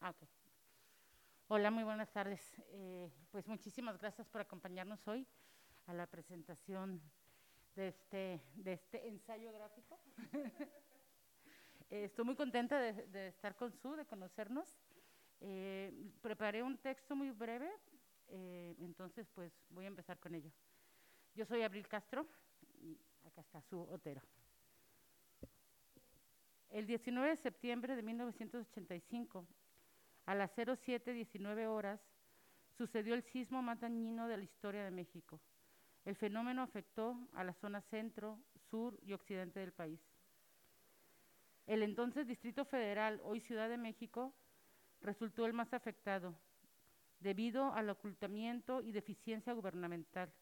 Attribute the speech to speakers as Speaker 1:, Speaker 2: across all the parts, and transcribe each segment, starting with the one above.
Speaker 1: Ah, ok. Hola, muy buenas tardes. Eh, pues muchísimas gracias por acompañarnos hoy a la presentación de este, de este ensayo gráfico. Eh, estoy muy contenta de, estar con Su, de conocernos. Eh, preparé un texto muy breve, entonces pues voy a empezar con ello. Yo soy Abril Castro y acá está Su Otero. El 19 de septiembre de 1985, a las 07.19 horas, sucedió el sismo más dañino de la historia de México. El fenómeno afectó a la zona centro, sur y occidente del país. El entonces Distrito Federal, hoy Ciudad de México, resultó el más afectado, debido al ocultamiento y deficiencia gubernamental.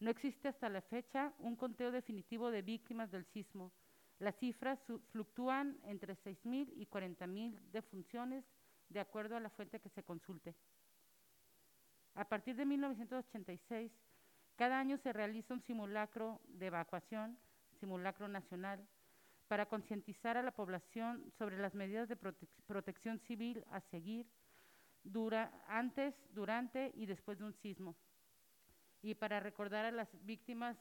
Speaker 1: No existe hasta la fecha un conteo definitivo de víctimas del sismo. Las cifras fluctúan entre 6.000 y 40.000 defunciones de acuerdo a la fuente que se consulte. A partir de 1986, cada año se realiza un simulacro de evacuación, simulacro nacional, para concientizar a la población sobre las medidas de protección civil a seguir antes, durante y después de un sismo, y para recordar a las víctimas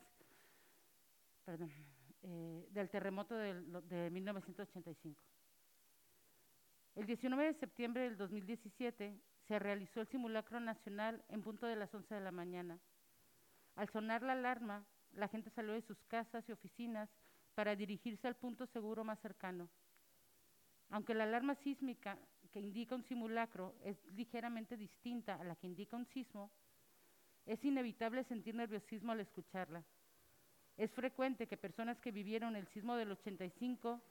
Speaker 1: eh, del terremoto de 1985. El 19 de septiembre del 2017 se realizó el simulacro nacional en punto de las 11 de la mañana. Al sonar la alarma, la gente salió de sus casas y oficinas para dirigirse al punto seguro más cercano. Aunque la alarma sísmica que indica un simulacro es ligeramente distinta a la que indica un sismo, es inevitable sentir nerviosismo al escucharla. Es frecuente que personas que vivieron el sismo del 85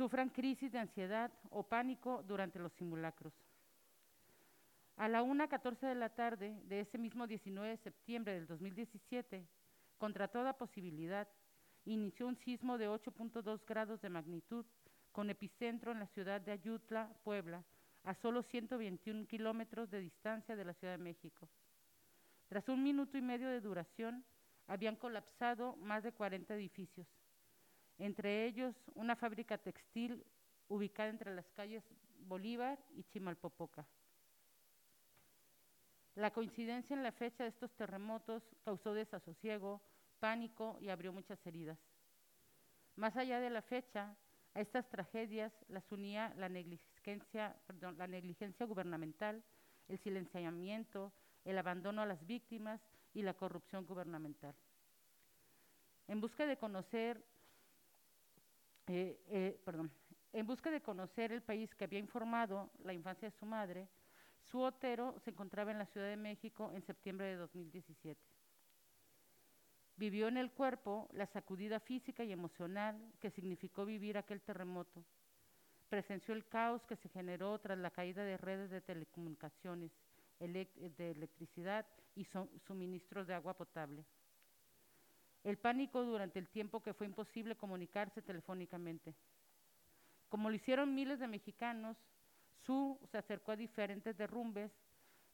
Speaker 1: sufran crisis de ansiedad o pánico durante los simulacros. A la 1.14 de la tarde de ese mismo 19 de septiembre del 2017, contra toda posibilidad, inició un sismo de 8.2 grados de magnitud con epicentro en la ciudad de Ayutla, Puebla, a solo 121 kilómetros de distancia de la Ciudad de México. Tras un minuto y medio de duración, habían colapsado más de 40 edificios entre ellos una fábrica textil ubicada entre las calles Bolívar y Chimalpopoca. La coincidencia en la fecha de estos terremotos causó desasosiego, pánico y abrió muchas heridas. Más allá de la fecha, a estas tragedias las unía la negligencia, gubernamental, el silenciamiento, el abandono a las víctimas y la corrupción gubernamental. En busca de conocer eh, eh, perdón, en busca de conocer el país que había informado la infancia de su madre, su Otero se encontraba en la Ciudad de México en septiembre de 2017. Vivió en el cuerpo la sacudida física y emocional que significó vivir aquel terremoto. Presenció el caos que se generó tras la caída de redes de telecomunicaciones, de electricidad y suministros de agua potable el pánico durante el tiempo que fue imposible comunicarse telefónicamente. Como lo hicieron miles de mexicanos, Su se acercó a diferentes derrumbes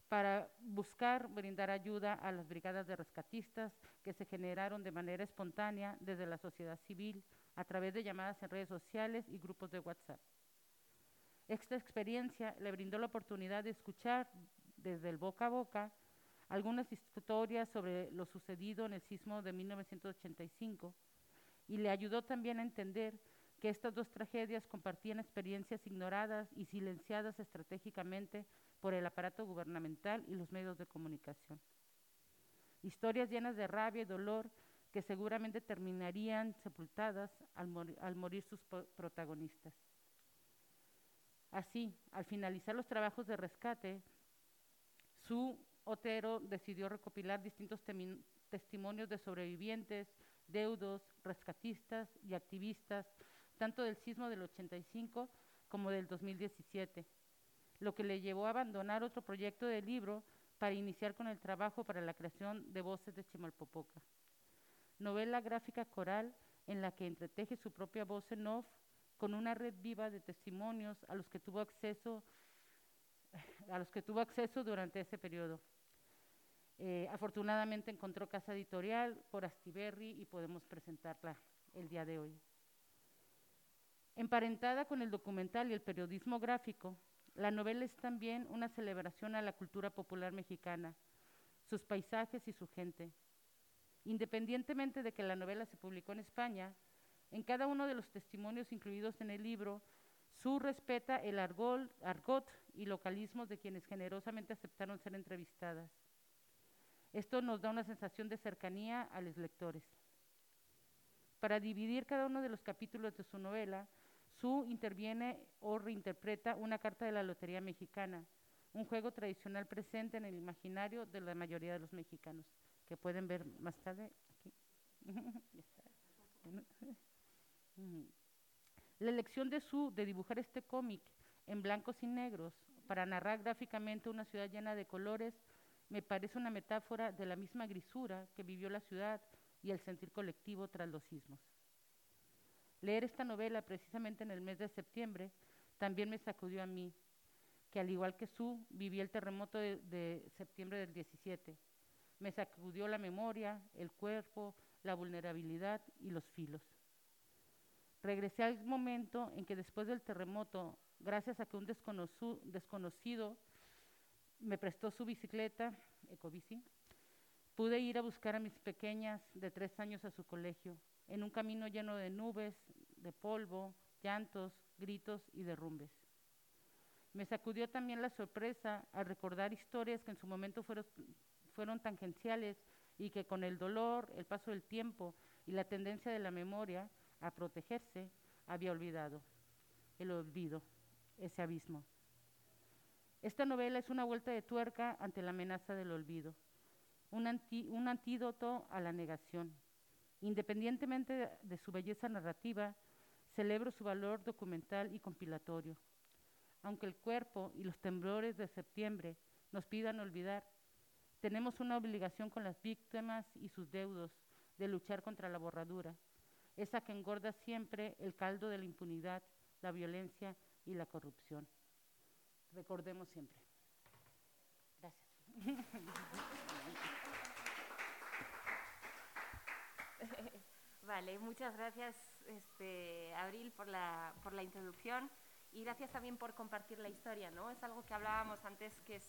Speaker 1: para buscar brindar ayuda a las brigadas de rescatistas que se generaron de manera espontánea desde la sociedad civil a través de llamadas en redes sociales y grupos de WhatsApp. Esta experiencia le brindó la oportunidad de escuchar desde el boca a boca algunas historias sobre lo sucedido en el sismo de 1985 y le ayudó también a entender que estas dos tragedias compartían experiencias ignoradas y silenciadas estratégicamente por el aparato gubernamental y los medios de comunicación. Historias llenas de rabia y dolor que seguramente terminarían sepultadas al, morir sus protagonistas. Así, al finalizar los trabajos de rescate, su Otero decidió recopilar distintos testimonios de sobrevivientes, deudos, rescatistas y activistas, tanto del sismo del 85 como del 2017, lo que le llevó a abandonar otro proyecto de libro para iniciar con el trabajo para la creación de Voces de Chimalpopoca. Novela gráfica coral en la que entreteje su propia voz en off con una red viva de testimonios a los que tuvo acceso a los que tuvo acceso durante ese periodo. Eh, afortunadamente encontró casa editorial, por Astiberri, y podemos presentarla el día de hoy. Emparentada con el documental y el periodismo gráfico, la novela es también una celebración a la cultura popular mexicana, sus paisajes y su gente. Independientemente de que la novela se publicó en España, en cada uno de los testimonios incluidos en el libro, su respeta el argot y localismos de quienes generosamente aceptaron ser entrevistadas. Esto nos da una sensación de cercanía a los lectores. Para dividir cada uno de los capítulos de su novela, Su interviene o reinterpreta una carta de la Lotería Mexicana, un juego tradicional presente en el imaginario de la mayoría de los mexicanos, que pueden ver más tarde aquí. La elección de Su de dibujar este cómic en blancos y negros para narrar gráficamente una ciudad llena de colores me parece una metáfora de la misma grisura que vivió la ciudad y el sentir colectivo tras los sismos. Leer esta novela precisamente en el mes de septiembre también me sacudió a mí, que al igual que Su, viví el terremoto de, de, septiembre del 17. Me sacudió la memoria, el cuerpo, la vulnerabilidad y los filos. Regresé al momento en que después del terremoto, gracias a que un desconocido me prestó su bicicleta, ecobici, pude ir a buscar a mis pequeñas de tres años a su colegio, en un camino lleno de nubes, de polvo, llantos, gritos y derrumbes. Me sacudió también la sorpresa al recordar historias que en su momento fueron, fueron tangenciales y que con el dolor, el paso del tiempo y la tendencia de la memoria a protegerse había olvidado. El olvido, ese abismo. Esta novela es una vuelta de tuerca ante la amenaza del olvido, un, antídoto a la negación. Independientemente de, de su belleza narrativa, celebro su valor documental y compilatorio. Aunque el cuerpo y los temblores de septiembre nos pidan olvidar, tenemos una obligación con las víctimas y sus deudos de luchar contra la borradura, esa que engorda siempre el caldo de la impunidad, la violencia y la corrupción. Recordemos siempre. Gracias.
Speaker 2: Vale, muchas gracias, este, Abril, por la, por la introducción y gracias también por compartir la historia, ¿no? Es algo que hablábamos antes, que es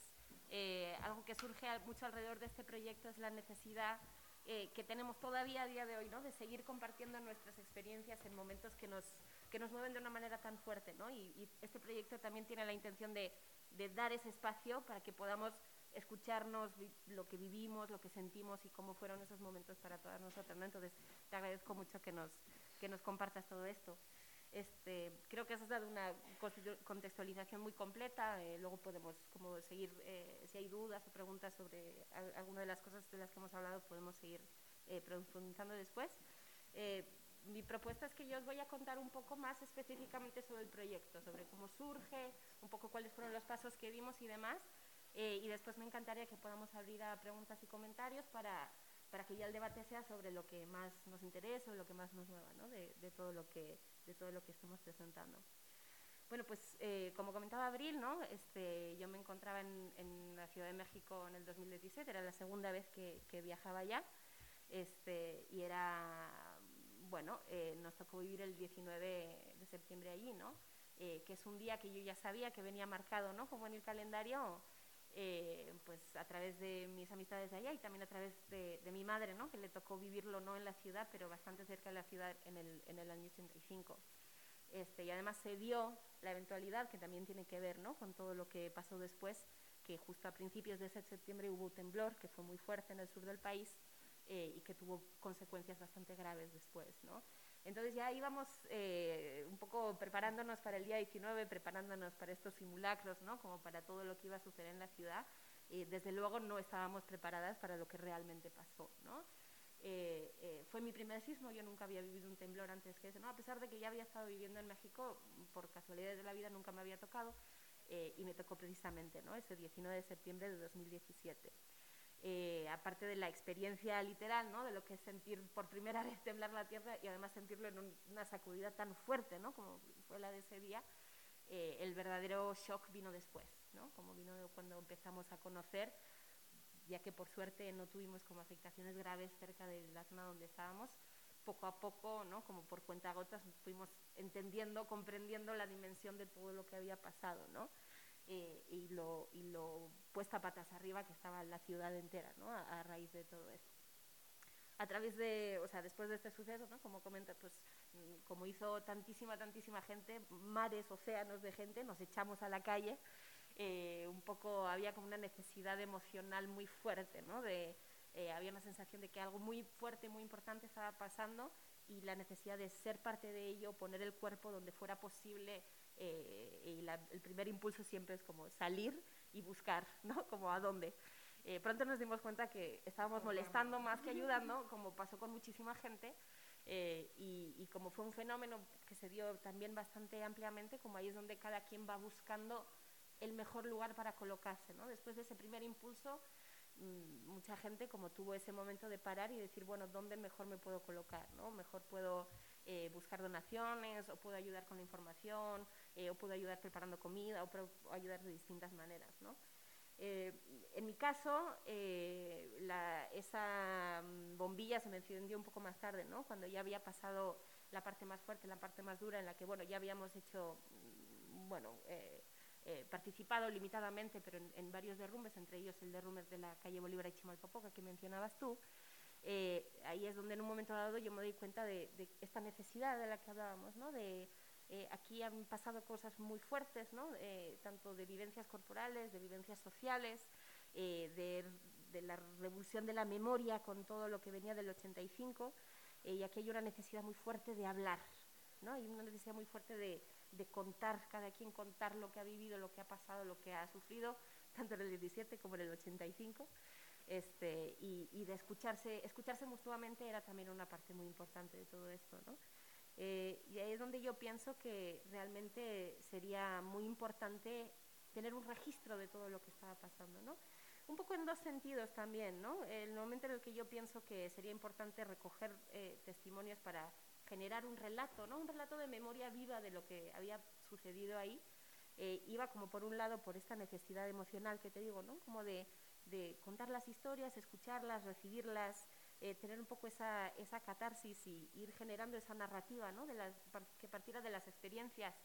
Speaker 2: eh, algo que surge mucho alrededor de este proyecto, es la necesidad eh, que tenemos todavía a día de hoy, ¿no? De seguir compartiendo nuestras experiencias en momentos que nos, que nos mueven de una manera tan fuerte, ¿no? Y, este proyecto también tiene la intención de, de, dar ese espacio para que podamos escucharnos lo que vivimos, lo que sentimos y cómo fueron esos momentos para todas nosotras, ¿no? Entonces, te agradezco mucho que nos, que nos compartas todo esto. Este, creo que has dado una contextualización muy completa. Eh, luego podemos como seguir, eh, si hay dudas o preguntas sobre alguna de las cosas de las que hemos hablado, podemos seguir eh, profundizando después. Mi propuesta es que yo os voy a contar un poco más específicamente sobre el proyecto, sobre cómo surge, un poco cuáles fueron los pasos que dimos y demás. Eh, y después me encantaría que podamos abrir a preguntas y comentarios para, para que ya el debate sea sobre lo que más nos interesa o lo que más nos mueva ¿no? de, de, todo lo que, de todo lo que estamos presentando. Bueno, pues eh, como comentaba Abril, ¿no? este, yo me encontraba en, en, la Ciudad de México en el 2017, era la segunda vez que, que viajaba allá, este, y era, bueno, eh, nos tocó vivir el 19 de septiembre allí, ¿no? Eh, que es un día que yo ya sabía que venía marcado, ¿no? Como en el calendario, eh, pues a través de mis amistades de allá y también a través de, mi madre, ¿no? que le tocó vivirlo no en la ciudad, pero bastante cerca de la ciudad en el, en el año 85. Este, y además se dio la eventualidad, que también tiene que ver ¿no? con todo lo que pasó después, que justo a principios de ese septiembre hubo un temblor que fue muy fuerte en el sur del país eh, y que tuvo consecuencias bastante graves después. ¿no? Entonces ya íbamos eh, un poco preparándonos para el día 19, preparándonos para estos simulacros, ¿no? como para todo lo que iba a suceder en la ciudad. Y desde luego no estábamos preparadas para lo que realmente pasó. ¿no? Eh, eh, fue mi primer sismo, yo nunca había vivido un temblor antes que ese, ¿no? a pesar de que ya había estado viviendo en México, por casualidades de la vida nunca me había tocado eh, y me tocó precisamente ¿no? ese 19 de septiembre de 2017 eh, aparte de la experiencia literal, ¿no? de lo que es sentir por primera vez temblar la tierra y además sentirlo en un, una sacudida tan fuerte como fue la de ese día, eh, el verdadero shock vino después, como vino cuando empezamos a conocer, ya que por suerte no tuvimos como afectaciones graves cerca de la zona donde estábamos, poco a poco, ¿no? como por cuenta gotas, fuimos entendiendo, comprendiendo la dimensión de todo lo que había pasado, ¿no? Eh, y, lo, y lo puesta patas arriba que estaba la ciudad entera, ¿no? A, raíz de todo esto. A través de, o sea, después de este suceso, ¿no? Como comenta, pues mm, como hizo tantísima, tantísima gente, mares, océanos de gente, nos echamos a la calle. Eh, un poco había como una necesidad emocional muy fuerte, ¿no? De, eh, había una sensación de que algo muy fuerte, muy importante estaba pasando y la necesidad de ser parte de ello, poner el cuerpo donde fuera posible. Eh, y el primer impulso siempre es como salir y buscar, ¿no? Como a dónde. Eh, pronto nos dimos cuenta que estábamos molestando más que ayudando, como pasó con muchísima gente. y, y, como fue un fenómeno que se dio también bastante ampliamente, como ahí es donde cada quien va buscando el mejor lugar para colocarse. ¿no? Después de ese primer impulso, Mm, mucha gente como tuvo ese momento de parar y decir, bueno, ¿dónde mejor me puedo colocar? ¿no? Mejor puedo eh, buscar donaciones, o puedo ayudar con la información, eh, o puedo ayudar preparando comida, o puedo ayudar de distintas maneras. ¿no? Eh, en mi caso, la, esa mm, bombilla se me encendió un poco más tarde, ¿no? cuando ya había pasado la parte más fuerte, la parte más dura, en la que bueno, ya habíamos hecho, mm, bueno, eh, participado limitadamente, pero en, varios derrumbes, entre ellos el derrumbe de la calle Bolívar y Chimalpopoca que mencionabas tú. Eh, ahí es donde en un momento dado yo me doy cuenta de, esta necesidad de la que hablábamos, ¿no? de eh, aquí han pasado cosas muy fuertes, ¿no? tanto de vivencias corporales, de vivencias sociales, de, de, la revolución de la memoria con todo lo que venía del 85, y aquí hay una necesidad muy fuerte de hablar, ¿no? hay una necesidad muy fuerte de, contar, cada quien contar lo que ha vivido, lo que ha pasado, lo que ha sufrido, tanto en el 17 como en el 85. Este, y, de escucharse, escucharse mutuamente era también una parte muy importante de todo esto. Eh, y ahí es donde yo pienso que realmente sería muy importante tener un registro de todo lo que estaba pasando, ¿no? Un poco en dos sentidos también, ¿no? El momento en el que yo pienso que sería importante recoger eh, testimonios para generar un relato, ¿no? un relato de memoria viva de lo que había sucedido ahí, eh, iba como por un lado por esta necesidad emocional que te digo, ¿no? como de, de contar las historias, escucharlas, recibirlas, eh, tener un poco esa, esa catarsis y ir generando esa narrativa ¿no? de que partiera de las experiencias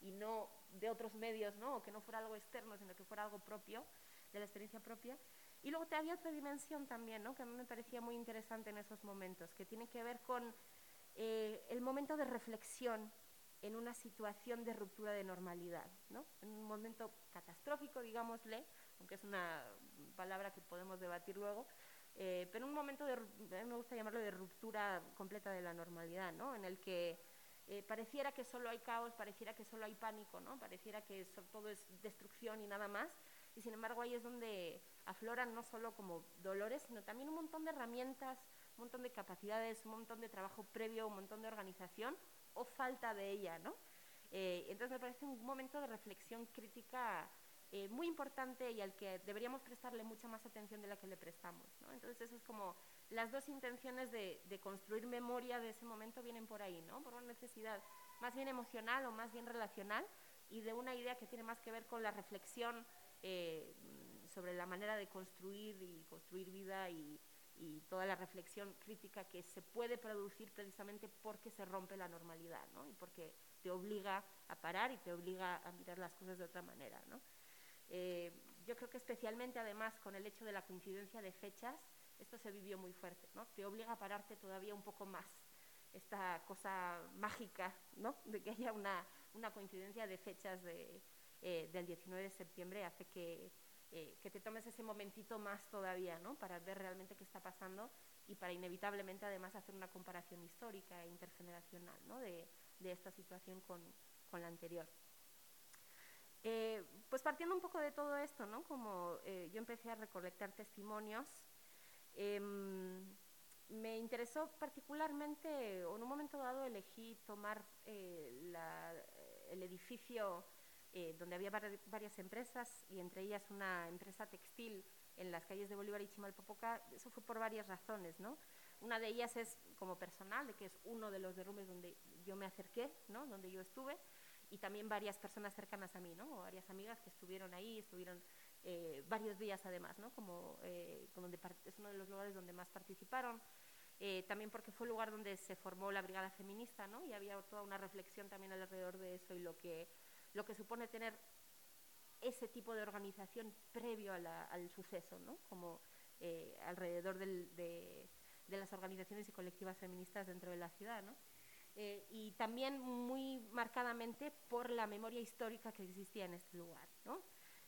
Speaker 2: y no de otros medios, ¿no? o que no fuera algo externo, sino que fuera algo propio, de la experiencia propia. Y luego había otra dimensión también, ¿no? que a mí me parecía muy interesante en esos momentos, que tiene que ver con eh, el momento de reflexión en una situación de ruptura de normalidad, ¿no? en un momento catastrófico, digámosle, aunque es una palabra que podemos debatir luego, eh, pero un momento de, me gusta llamarlo de ruptura completa de la normalidad, ¿no? en el que eh, pareciera que solo hay caos, pareciera que solo hay pánico, ¿no? pareciera que todo es destrucción y nada más, y sin embargo ahí es donde afloran no solo como dolores, sino también un montón de herramientas, un montón de capacidades, un montón de trabajo previo, un montón de organización o falta de ella, ¿no? Eh, entonces me parece un momento de reflexión crítica eh, muy importante y al que deberíamos prestarle mucha más atención de la que le prestamos, ¿no? Entonces eso es como las dos intenciones de, construir memoria de ese momento vienen por ahí, ¿no? Por una necesidad más bien emocional o más bien relacional y de una idea que tiene más que ver con la reflexión eh, sobre la manera de construir y construir vida y, y toda la reflexión crítica que se puede producir precisamente porque se rompe la normalidad, ¿no? Y porque te obliga a parar y te obliga a mirar las cosas de otra manera, ¿no? Eh, yo creo que especialmente además con el hecho de la coincidencia de fechas, esto se vivió muy fuerte, ¿no? Te obliga a pararte todavía un poco más, esta cosa mágica, ¿no? De que haya una, una coincidencia de fechas eh, del 19 de septiembre hace que eh, que te tomes ese momentito más todavía, ¿no? Para ver realmente qué está pasando y para inevitablemente además hacer una comparación histórica e intergeneracional, ¿no? De, de esta situación con, con la anterior. Eh, pues partiendo un poco de todo esto, ¿no? Como eh, yo empecé a recolectar testimonios, em, me interesó particularmente, o en un momento dado elegí tomar la, el edificio eh, donde había varias empresas y entre ellas una empresa textil en las calles de Bolívar y Chimalpopoca. Eso fue por varias razones, ¿no? Una de ellas es como personal, de que es uno de los derrumbes donde yo me acerqué, ¿no? Donde yo estuve y también varias personas cercanas a mí, ¿no? O varias amigas que estuvieron ahí, estuvieron eh, varios días además, ¿no? Como, eh, es uno de los lugares donde más participaron. eh, también porque fue el lugar donde se formó la brigada feminista, ¿no? Y había toda una reflexión también alrededor de eso y lo que, lo que supone tener ese tipo de organización previo al suceso, ¿no? Como eh, alrededor de, las organizaciones y colectivas feministas dentro de la ciudad, ¿no? Eh, y también muy marcadamente por la memoria histórica que existía en este lugar, ¿no?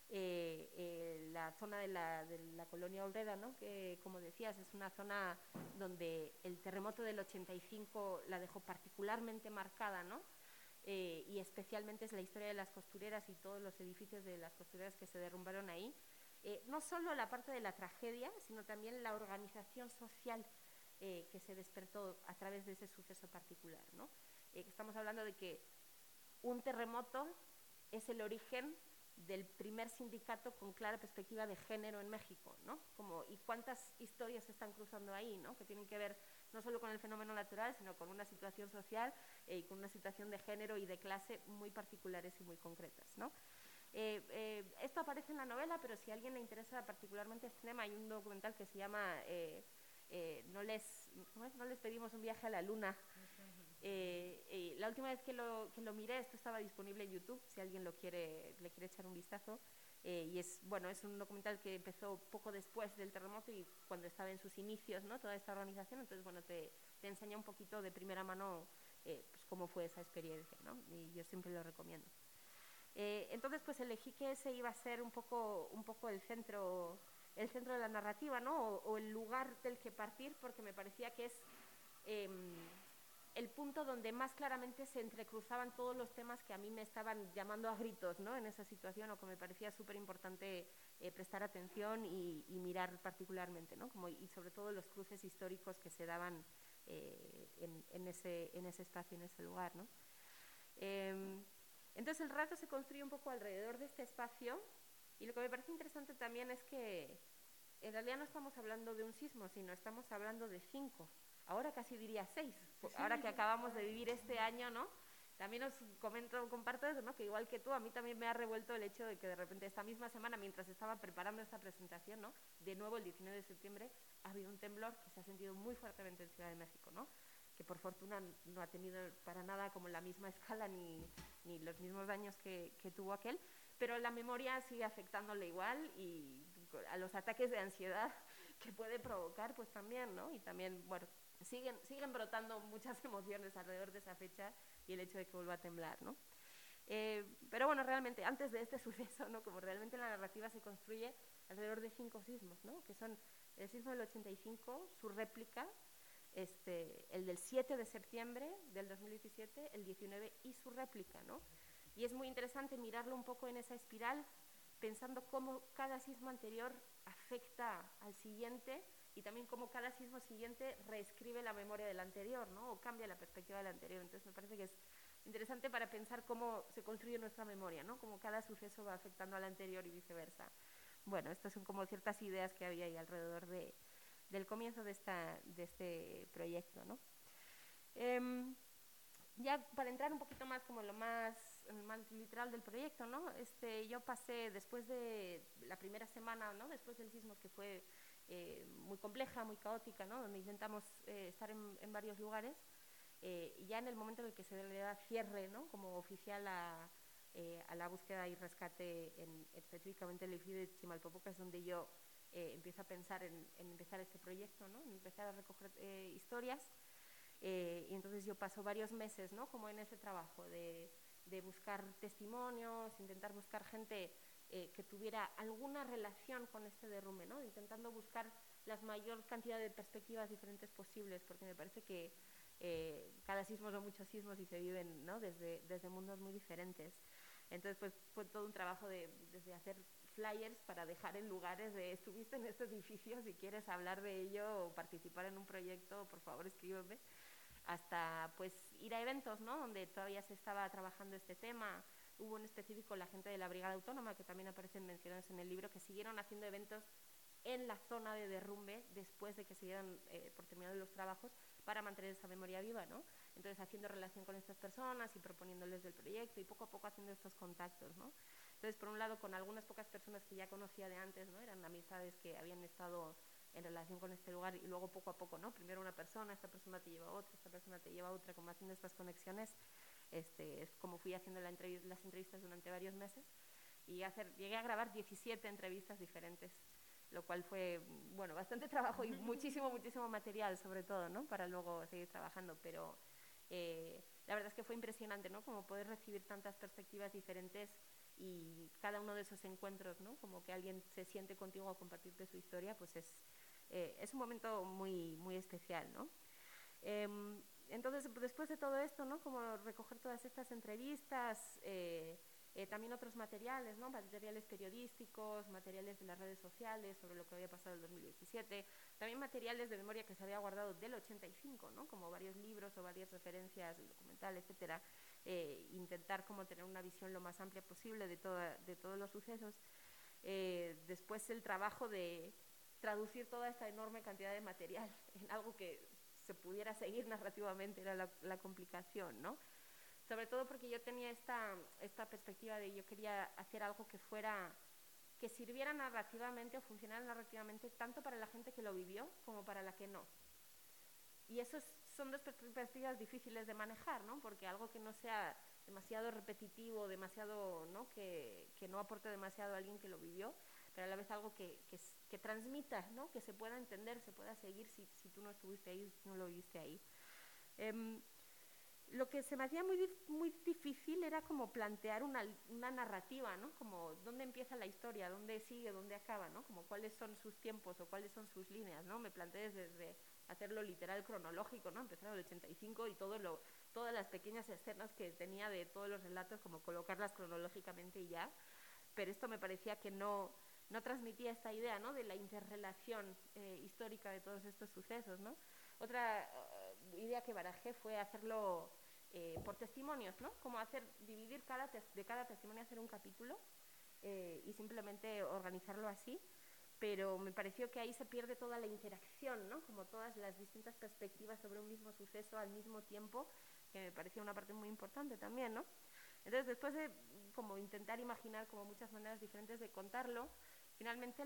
Speaker 2: Eh, eh, la zona de la, de la colonia Olreda, ¿no? que como decías es una zona donde el terremoto del 85 la dejó particularmente marcada, ¿no? Y especialmente es la historia de las costureras y todos los edificios de las costureras que se derrumbaron ahí. no solo la parte de la tragedia, sino también la organización social que se despertó a través de ese suceso particular. ¿no? estamos hablando de que un terremoto es el origen del primer sindicato con clara perspectiva de género en México, ¿no? Como, y cuántas historias se están cruzando ahí, ¿no? Que tienen que ver no solo con el fenómeno natural, sino con una situación social eh, y con una situación de género y de clase muy particulares y muy concretas, ¿no? Eh, eh, esto aparece en la novela, pero si a alguien le interesa particularmente este tema, hay un documental que se llama no, les, no les pedimos un viaje a la luna, eh, eh, la última vez que lo, que lo miré, esto estaba disponible en YouTube, si alguien lo quiere, le quiere echar un vistazo. Eh, y es, bueno, es un documental que empezó poco después del terremoto y cuando estaba en sus inicios, ¿no? Toda esta organización, entonces, bueno, te, te enseña un poquito de primera mano pues cómo fue esa experiencia, ¿no? Y yo siempre lo recomiendo. entonces, pues elegí que ese iba a ser un poco, un poco el centro el centro de la narrativa, ¿no? O, el lugar del que partir, porque me parecía que es em, el punto donde más claramente se entrecruzaban todos los temas que a mí me estaban llamando a gritos ¿no? en esa situación o que me parecía súper importante eh, prestar atención y, mirar particularmente, ¿no? Como, y sobre todo los cruces históricos que se daban eh, en, ese, en ese espacio, en ese lugar. ¿no? Em, entonces el rato se construye un poco alrededor de este espacio y lo que me parece interesante también es que en realidad no estamos hablando de un sismo, sino estamos hablando de cinco ahora casi diría seis, ahora que acabamos de vivir este año, ¿no? También os comento, comparto eso, ¿no? Que igual que tú, a mí también me ha revuelto el hecho de que de repente esta misma semana, mientras estaba preparando esta presentación, ¿no? De nuevo el 19 de septiembre ha habido un temblor que se ha sentido muy fuertemente en Ciudad de México, ¿no? Que por fortuna no ha tenido para nada como la misma escala ni, ni los mismos daños que, que tuvo aquel, pero la memoria sigue afectándole igual y a los ataques de ansiedad que puede provocar, pues también, ¿no? Y también, bueno, siguen, siguen brotando muchas emociones alrededor de esa fecha y el hecho de que vuelva a temblar, ¿no? Eh, pero bueno, realmente, antes de este suceso, ¿no? Como realmente la narrativa se construye alrededor de cinco sismos, ¿no? Que son el sismo del 85, su réplica, este, el del 7 de septiembre del 2017, el 19 y su réplica, ¿no? Y es muy interesante mirarlo un poco en esa espiral, pensando cómo cada sismo anterior afecta al siguiente y también cómo cada sismo siguiente reescribe la memoria del anterior, ¿no? O cambia la perspectiva del anterior. Entonces me parece que es interesante para pensar cómo se construye nuestra memoria, ¿no? Cómo cada suceso va afectando al anterior y viceversa. Bueno, estas son como ciertas ideas que había ahí alrededor de, del comienzo de, esta, de este proyecto, ¿no? Em, ya para entrar un poquito más como lo más, más literal del proyecto, ¿no? Este, yo pasé después de la primera semana, ¿no? Después del sismo que fue eh, muy compleja, muy caótica, ¿no? donde intentamos eh, estar en, varios lugares. Eh, ya en el momento en el que se le da cierre ¿no? como oficial a, a la búsqueda y rescate en, específicamente el edificio de Chimalpopoca, es donde yo empiezo a pensar en, empezar este proyecto, ¿no? en empezar a recoger historias. y entonces yo paso varios meses ¿no? como en ese trabajo de, de buscar testimonios, intentar buscar gente eh, que tuviera alguna relación con este derrumbe, ¿no? intentando buscar la mayor cantidad de perspectivas diferentes posibles, porque me parece que eh, cada sismo son muchos sismos y se viven ¿no? desde, desde mundos muy diferentes. Entonces, pues fue todo un trabajo de, desde hacer flyers para dejar en lugares de estuviste en este edificio, si quieres hablar de ello o participar en un proyecto, por favor escríbeme, hasta pues ir a eventos, ¿no? Donde todavía se estaba trabajando este tema, hubo en específico la gente de la Brigada Autónoma, que también aparecen mencionados en el libro, que siguieron haciendo eventos en la zona de derrumbe después de que se dieran eh, por terminados los trabajos para mantener esa memoria viva, ¿no? Entonces, haciendo relación con estas personas y proponiéndoles del proyecto y poco a poco haciendo estos contactos, ¿no? Entonces, por un lado, con algunas pocas personas que ya conocía de antes, ¿no? Eran amistades que habían estado en relación con este lugar y luego poco a poco, ¿no? Primero una persona, esta persona te lleva a otra, esta persona te lleva a otra, como haciendo estas conexiones, este, es como fui haciendo la las entrevistas durante varios meses y hacer, llegué a grabar 17 entrevistas diferentes, lo cual fue, bueno, bastante trabajo y muchísimo, muchísimo material sobre todo, ¿no? Para luego seguir trabajando, pero eh, la verdad es que fue impresionante, ¿no? Como poder recibir tantas perspectivas diferentes y cada uno de esos encuentros, ¿no? Como que alguien se siente contigo a compartirte su historia, pues es, eh, es un momento muy, muy especial, ¿no? Em, entonces, después de todo esto, ¿no? Como recoger todas estas entrevistas, eh, eh, también otros materiales, ¿no? materiales periodísticos, materiales de las redes sociales sobre lo que había pasado en el 2017, también materiales de memoria que se había guardado del 85, ¿no? como varios libros o varias referencias documentales, etcétera, eh, intentar como tener una visión lo más amplia posible de, de todos los sucesos. Después el trabajo de traducir toda esta enorme cantidad de material en algo que se pudiera seguir narrativamente era la, complicación, ¿no? sobre todo porque yo tenía esta, esta perspectiva de yo quería hacer algo que fuera, que sirviera narrativamente o funcionara narrativamente tanto para la gente que lo vivió como para la que no. Y eso son dos perspectivas difíciles de manejar, ¿no? Porque algo que no sea demasiado repetitivo, demasiado, ¿no? Que, que no aporte demasiado a alguien que lo vivió, pero a la vez algo que, que, que transmita, ¿no? Que se pueda entender, se pueda seguir si, si tú no estuviste ahí, no lo viste ahí. Eh, lo que se me hacía muy, muy difícil era como plantear una, una, narrativa, ¿no? Como dónde empieza la historia, dónde sigue, dónde acaba, ¿no? Como cuáles son sus tiempos o cuáles son sus líneas, ¿no? Me planteé desde hacerlo literal cronológico, ¿no? Empezar el 85 y todo lo, todas las pequeñas escenas que tenía de todos los relatos, como colocarlas cronológicamente y ya. Pero esto me parecía que no, no transmitía esta idea, ¿no? De la interrelación eh, histórica de todos estos sucesos, ¿no? Otra uh, idea que barajé fue hacerlo eh, por testimonios, ¿no? Como hacer, dividir cada de cada testimonio, hacer un capítulo eh, y simplemente organizarlo así. Pero me pareció que ahí se pierde toda la interacción, ¿no? Como todas las distintas perspectivas sobre un mismo suceso al mismo tiempo, que me parecía una parte muy importante también, ¿no? Entonces, después de como intentar imaginar como muchas maneras diferentes de contarlo, finalmente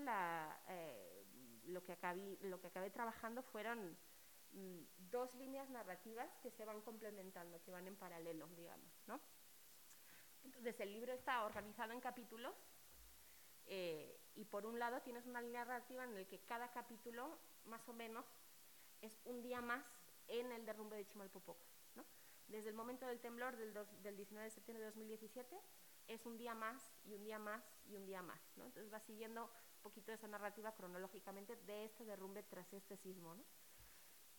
Speaker 2: eh, lo, que acabé, trabajando fueron Mm, dos líneas narrativas que se van complementando, que van en paralelo, digamos. Entonces el libro está organizado en capítulos eh, y por un lado tienes una línea narrativa en la que cada capítulo, más o menos, es un día más en el derrumbe de Chimalpopoca. Desde el momento del temblor del, del 19 de septiembre de 2017 es un día más y un día más y un día más. Entonces va siguiendo un poquito esa narrativa cronológicamente de este derrumbe tras este sismo, ¿no?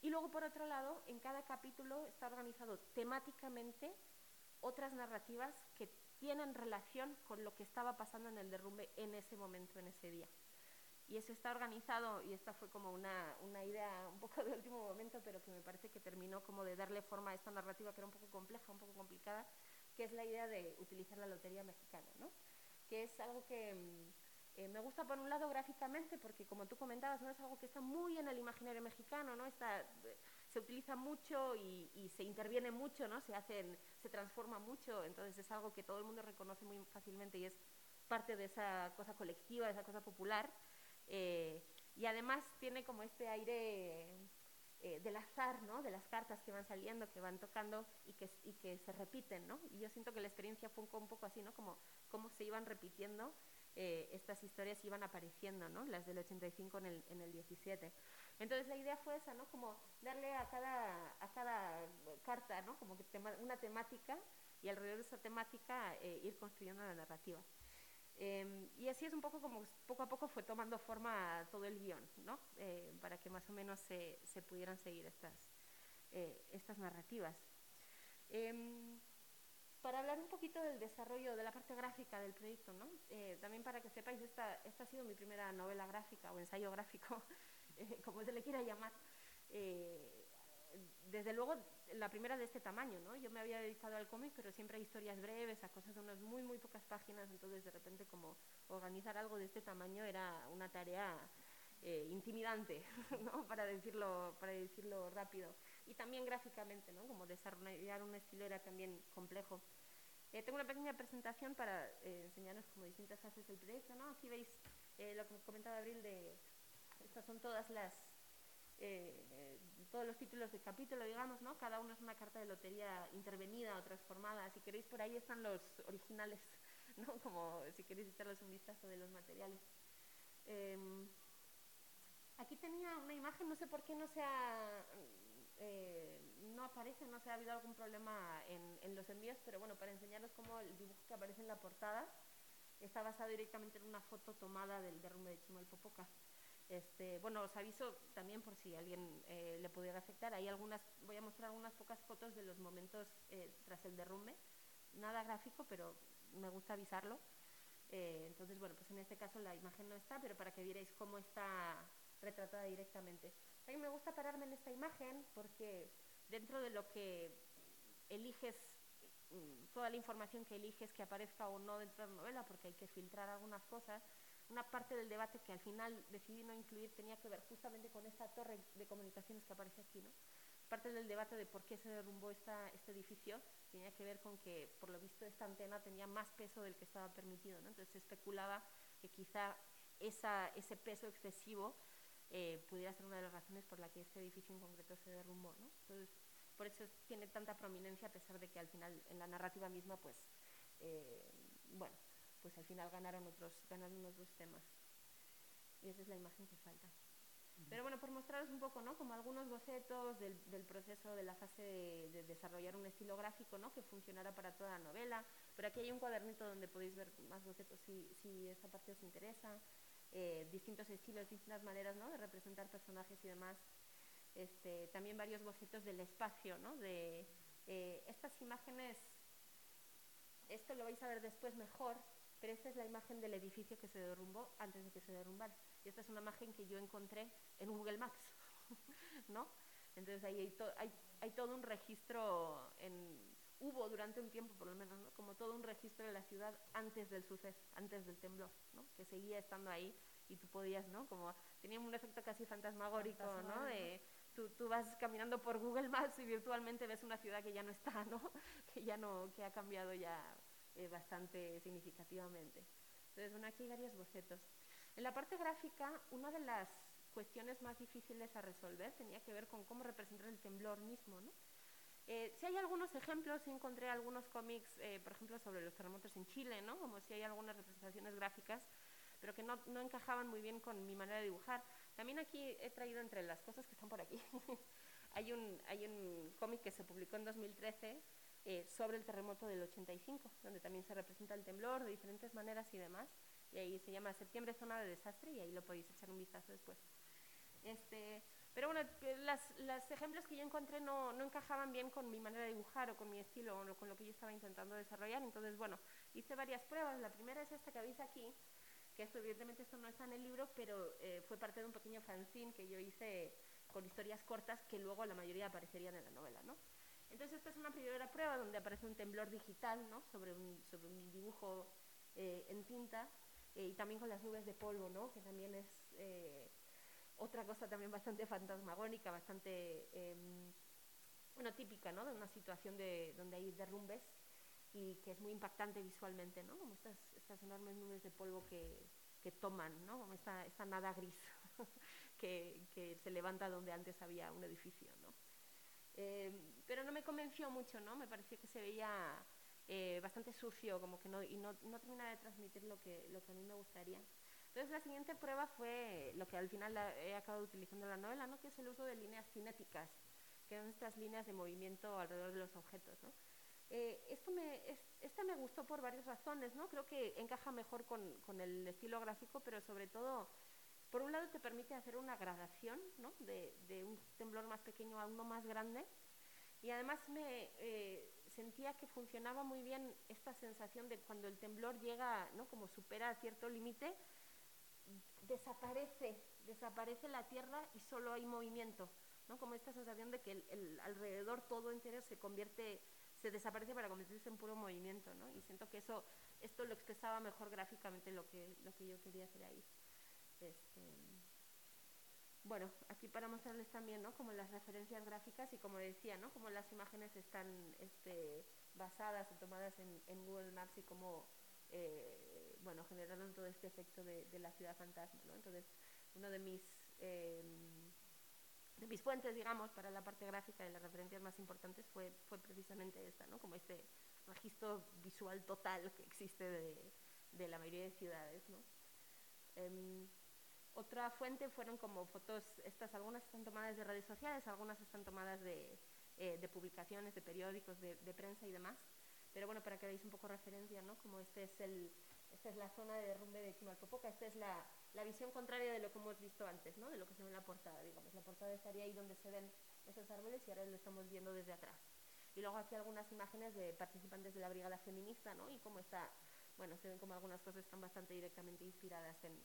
Speaker 2: Y luego, por otro lado, en cada capítulo está organizado temáticamente otras narrativas que tienen relación con lo que estaba pasando en el derrumbe en ese momento, en ese día. Y eso está organizado, y esta fue como una, una, idea un poco de último momento, pero que me parece que terminó como de darle forma a esta narrativa que era un poco compleja, un poco complicada, que es la idea de utilizar la lotería mexicana, ¿no? Que es algo que mm, eh, me gusta por un lado gráficamente porque como tú comentabas no es algo que está muy en el imaginario mexicano no está eh, se utiliza mucho y, se interviene mucho no se hacen se transforma mucho entonces es algo que todo el mundo reconoce muy fácilmente y es parte de esa cosa colectiva de esa cosa popular eh, y además tiene como este aire del azar, ¿no? de las cartas que van saliendo, que van tocando y que, y que se repiten. ¿no? Y yo siento que la experiencia fue un poco así, ¿no? como, como se iban repitiendo eh, estas historias iban apareciendo, ¿no? las del 85 en el, en el 17. Entonces la idea fue esa, ¿no? como darle a cada, a cada carta ¿no? como que una temática y alrededor de esa temática eh, ir construyendo la narrativa. Eh, y así es un poco como poco a poco fue tomando forma todo el guion, ¿no? Eh, para que más o menos se, se pudieran seguir estas, estas narrativas. Para hablar un poquito del desarrollo de la parte gráfica del proyecto, ¿no? Eh, también para que sepáis, esta, esta ha sido mi primera novela gráfica o ensayo gráfico, eh, como se le quiera llamar. Eh, desde luego, la primera de este tamaño, ¿no? Yo me había dedicado al cómic, pero siempre hay historias breves, a cosas de unas muy, muy pocas páginas, entonces de repente como organizar algo de este tamaño era una tarea intimidante, ¿no? Para decirlo, para decirlo rápido y también gráficamente, ¿no? como desarrollar un estilo era también complejo. Eh, tengo una pequeña presentación para eh, enseñaros como distintas fases del proyecto. ¿no? Aquí veis eh, lo que comentaba Abril de estas son todas las, eh, todos los títulos de capítulo, digamos, ¿no? Cada uno es una carta de lotería intervenida o transformada. Si queréis, por ahí están los originales, ¿no? Como si queréis echarles un vistazo de los materiales. Em, aquí tenía una imagen, no sé por qué no se ha, no aparece, no sé, ha habido algún problema en, en, los envíos, pero bueno, para enseñaros cómo el dibujo que aparece en la portada está basado directamente en una foto tomada del derrumbe de Chimalpopoca. Este, bueno, os aviso también por si alguien eh, le pudiera afectar. Hay algunas, voy a mostrar algunas pocas fotos de los momentos eh, tras el derrumbe. Nada gráfico, pero me gusta avisarlo. Eh, entonces, bueno, pues en este caso la imagen no está, pero para que vierais cómo está retratada directamente. A mí me gusta pararme en esta imagen porque dentro de lo que eliges, mm, toda la información que eliges que aparezca o no dentro de la novela, porque hay que filtrar algunas cosas, una parte del debate que al final decidí no incluir tenía que ver justamente con esta torre de comunicaciones que aparece aquí, ¿no? Parte del debate de por qué se derrumbó esta, este edificio tenía que ver con que, por lo visto, esta antena tenía más peso del que estaba permitido, ¿no? Entonces se especulaba que quizá esa, ese peso excesivo eh, pudiera ser una de las razones por la que este edificio en concreto se derrumbó, ¿no? Entonces, por eso tiene tanta prominencia a pesar de que al final en la narrativa misma, pues, eh, bueno, pues al final ganaron otros, ganaron otros temas. Y esa es la imagen que falta. Pero bueno, por mostraros un poco, ¿no? Como algunos bocetos del, del proceso, de la fase de, de, desarrollar un estilo gráfico, ¿no? Que funcionara para toda la novela. Pero aquí hay un cuadernito donde podéis ver más bocetos si, si esta parte os interesa. Eh, distintos estilos, distintas maneras, ¿no? De representar personajes y demás. Este, también varios bocetos del espacio, ¿no? De eh, estas imágenes, esto lo vais a ver después mejor, pero esta es la imagen del edificio que se derrumbó antes de que se derrumbara. Y esta es una imagen que yo encontré en Google Maps, ¿no? Entonces ahí hay, to hay, hay, todo un registro, en, hubo durante un tiempo por lo menos, ¿no? como todo un registro de la ciudad antes del suceso, antes del temblor, ¿no? que seguía estando ahí y tú podías, ¿no? Como tenía un efecto casi fantasmagórico, ¿no? De, tú, tú, vas caminando por Google Maps y virtualmente ves una ciudad que ya no está, ¿no? Que ya no, que ha cambiado ya eh, bastante significativamente. Entonces, bueno, aquí hay varios bocetos. En la parte gráfica, una de las cuestiones más difíciles a resolver tenía que ver con cómo representar el temblor mismo, ¿no? Eh, si hay algunos ejemplos, encontré algunos cómics, eh, por ejemplo, sobre los terremotos en Chile, ¿no? Como si hay algunas representaciones gráficas, pero que no, no encajaban muy bien con mi manera de dibujar. También aquí he traído entre las cosas que están por aquí, hay un, hay un cómic que se publicó en 2013 eh, sobre el terremoto del 85, donde también se representa el temblor de diferentes maneras y demás. Y ahí se llama Septiembre Zona de Desastre y ahí lo podéis echar un vistazo después. Este, pero bueno, los ejemplos que yo encontré no, no, encajaban bien con mi manera de dibujar o con mi estilo o con lo que yo estaba intentando desarrollar. Entonces, bueno, hice varias pruebas. La primera es esta que veis aquí, que esto, evidentemente esto no está en el libro, pero eh, fue parte de un pequeño fanzine que yo hice con historias cortas que luego la mayoría aparecerían en la novela, ¿no? Entonces esta es una primera prueba donde aparece un temblor digital ¿no? sobre, un, sobre un dibujo eh, en tinta eh, y también con las nubes de polvo, ¿no? que también es otra cosa también bastante fantasmagónica, bastante em, bueno, típica ¿no? de una situación de, donde hay derrumbes y que es muy impactante visualmente, ¿no? como estas, enormes nubes de polvo que, que toman, ¿no? como esta, nada gris que, que se levanta donde antes había un edificio. ¿no? Eh, pero no me convenció mucho, ¿no? Me pareció que se veía eh, bastante sucio, como que no, y no, no terminaba de transmitir lo que a mí me gustaría. Entonces la siguiente prueba fue lo que al final he acabado utilizando en la novela, ¿no? Que es el uso de líneas cinéticas, que son estas líneas de movimiento alrededor de los objetos. Eh, esto me, es, esta me gustó por varias razones, ¿no? Creo que encaja mejor con, con el estilo gráfico, pero sobre todo por un lado te permite hacer una gradación ¿no? de, de, un temblor más pequeño a uno más grande y además me eh, sentía que funcionaba muy bien esta sensación de cuando el temblor llega, ¿no? como supera cierto límite, desaparece, desaparece la tierra y solo hay movimiento, ¿no? como esta sensación de que el, alrededor todo entero se convierte, se desaparece para convertirse en puro movimiento, ¿no? y siento que eso, esto lo expresaba mejor gráficamente lo que, lo que yo quería hacer ahí. Este, bueno, aquí para mostrarles también, ¿no? Como las referencias gráficas y como decía, ¿no? Como las imágenes están este, basadas o tomadas en, Google Maps y cómo, eh, bueno, generaron todo este efecto de, de, la ciudad fantasma, ¿no? Entonces, uno de mis em, de mis fuentes, digamos, para la parte gráfica de las referencias más importantes fue, fue precisamente esta, ¿no? como este registro visual total que existe de, de la mayoría de ciudades. ¿no? Em, otra fuente fueron como fotos, estas algunas están tomadas de redes sociales, algunas están tomadas de, eh, de publicaciones, de periódicos, de, de, prensa y demás. Pero bueno, para que veáis un poco referencia, ¿no? Como este es el, esta es la zona de derrumbe de Chimalpopoca, esta es la, visión contraria de lo que hemos visto antes, ¿no? De lo que se ve en la portada, digamos. La portada estaría ahí donde se ven esos árboles y ahora lo estamos viendo desde atrás. Y luego aquí algunas imágenes de participantes de la brigada feminista, ¿no? Y cómo está, bueno, se ven como algunas cosas están bastante directamente inspiradas en,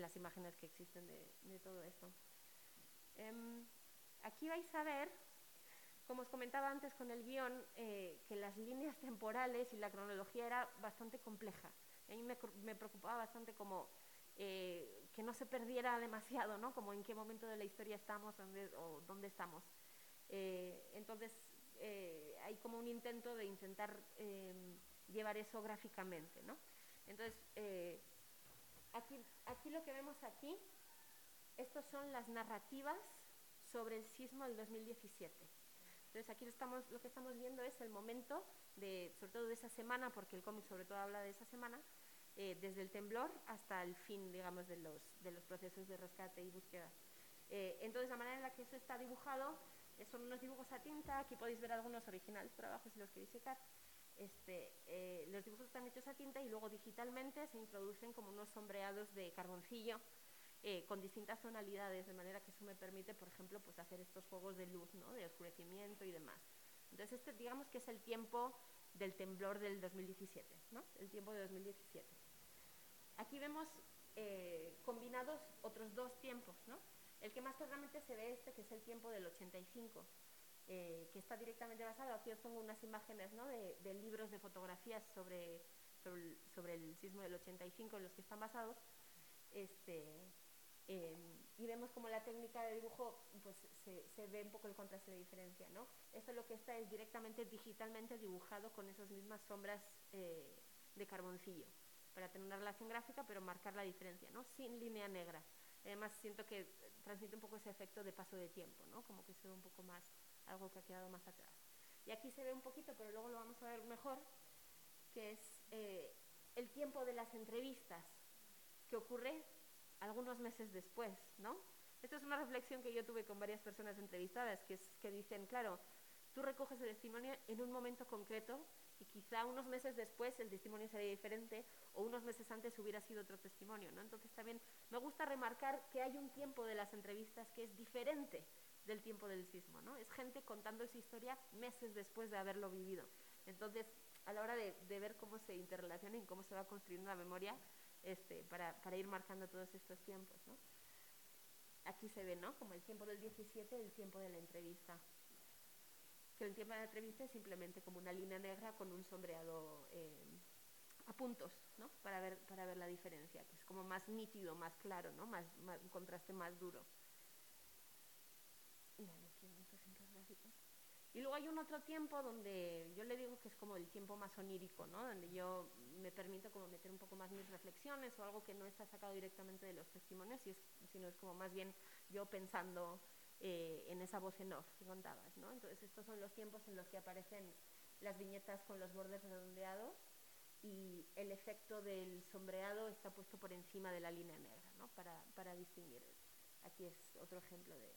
Speaker 2: las imágenes que existen de, todo esto. Eh, aquí vais a ver, como os comentaba antes con el guion, eh, que las líneas temporales y la cronología era bastante compleja. A mí me, preocupaba bastante como eh, que no se perdiera demasiado, ¿no? Como en qué momento de la historia estamos dónde, o dónde estamos. Eh, entonces, eh, hay como un intento de intentar em, llevar eso gráficamente, ¿no? Entonces, Aquí, lo que vemos aquí, estos son las narrativas sobre el sismo del 2017. Entonces aquí estamos, lo que estamos viendo es el momento, de, sobre todo de esa semana, porque el cómic sobre todo habla de esa semana, eh, desde el temblor hasta el fin, digamos, de los, de los procesos de rescate y búsqueda. Eh, entonces la manera en la que eso está dibujado eh, son unos dibujos a tinta, aquí podéis ver algunos originales trabajos si los queréis checar. Este, los dibujos están hechos a tinta y luego digitalmente se introducen como unos sombreados de carboncillo con distintas tonalidades, de manera que eso me permite, por ejemplo, pues hacer estos juegos de luz, ¿no? de oscurecimiento y demás. Entonces, este digamos que es el tiempo del temblor del 2017, ¿no? el tiempo de 2017. Aquí vemos eh, combinados otros dos tiempos, ¿no? El que más claramente se ve este, que es el tiempo del 85, eh, que está directamente basado. Aquí os pongo unas imágenes ¿no? de, libros de fotografías sobre, sobre, el, sismo del 85 en los que están basados. Este, eh, y vemos como la técnica de dibujo pues, se, se, ve un poco el contraste de diferencia. ¿no? Esto lo que está es directamente digitalmente dibujado con esas mismas sombras eh, de carboncillo para tener una relación gráfica pero marcar la diferencia, ¿no? sin línea negra. Además siento que transmite un poco ese efecto de paso de tiempo, ¿no? como que se ve un poco más algo que ha quedado más atrás. Y aquí se ve un poquito, pero luego lo vamos a ver mejor, que es eh, el tiempo de las entrevistas, que ocurre algunos meses después, ¿no? Esto es una reflexión que yo tuve con varias personas entrevistadas, que, es, que dicen, claro, tú recoges el testimonio en un momento concreto y quizá unos meses después el testimonio sería diferente o unos meses antes hubiera sido otro testimonio, ¿no? Entonces también me gusta remarcar que hay un tiempo de las entrevistas que es diferente del tiempo del sismo, ¿no? Es gente contando esa historia meses después de haberlo vivido. Entonces, a la hora de, ver cómo se interrelaciona y cómo se va construyendo la memoria, este, para, para, ir marcando todos estos tiempos, ¿no? Aquí se ve, ¿no? Como el tiempo del 17 el tiempo de la entrevista. Que el tiempo de la entrevista es simplemente como una línea negra con un sombreado eh, a puntos, ¿no? Para ver, para ver la diferencia, que es como más nítido, más claro, ¿no? Más, un contraste más duro. Y luego hay un otro tiempo donde yo le digo que es como el tiempo más onírico, ¿no? Donde yo me permito como meter un poco más mis reflexiones o algo que no está sacado directamente de los testimonios, sino es como más bien yo pensando eh, en esa voz en off que contabas, ¿no? Entonces estos son los tiempos en los que aparecen las viñetas con los bordes redondeados y el efecto del sombreado está puesto por encima de la línea negra, ¿no? Para, para distinguir. Aquí es otro ejemplo de,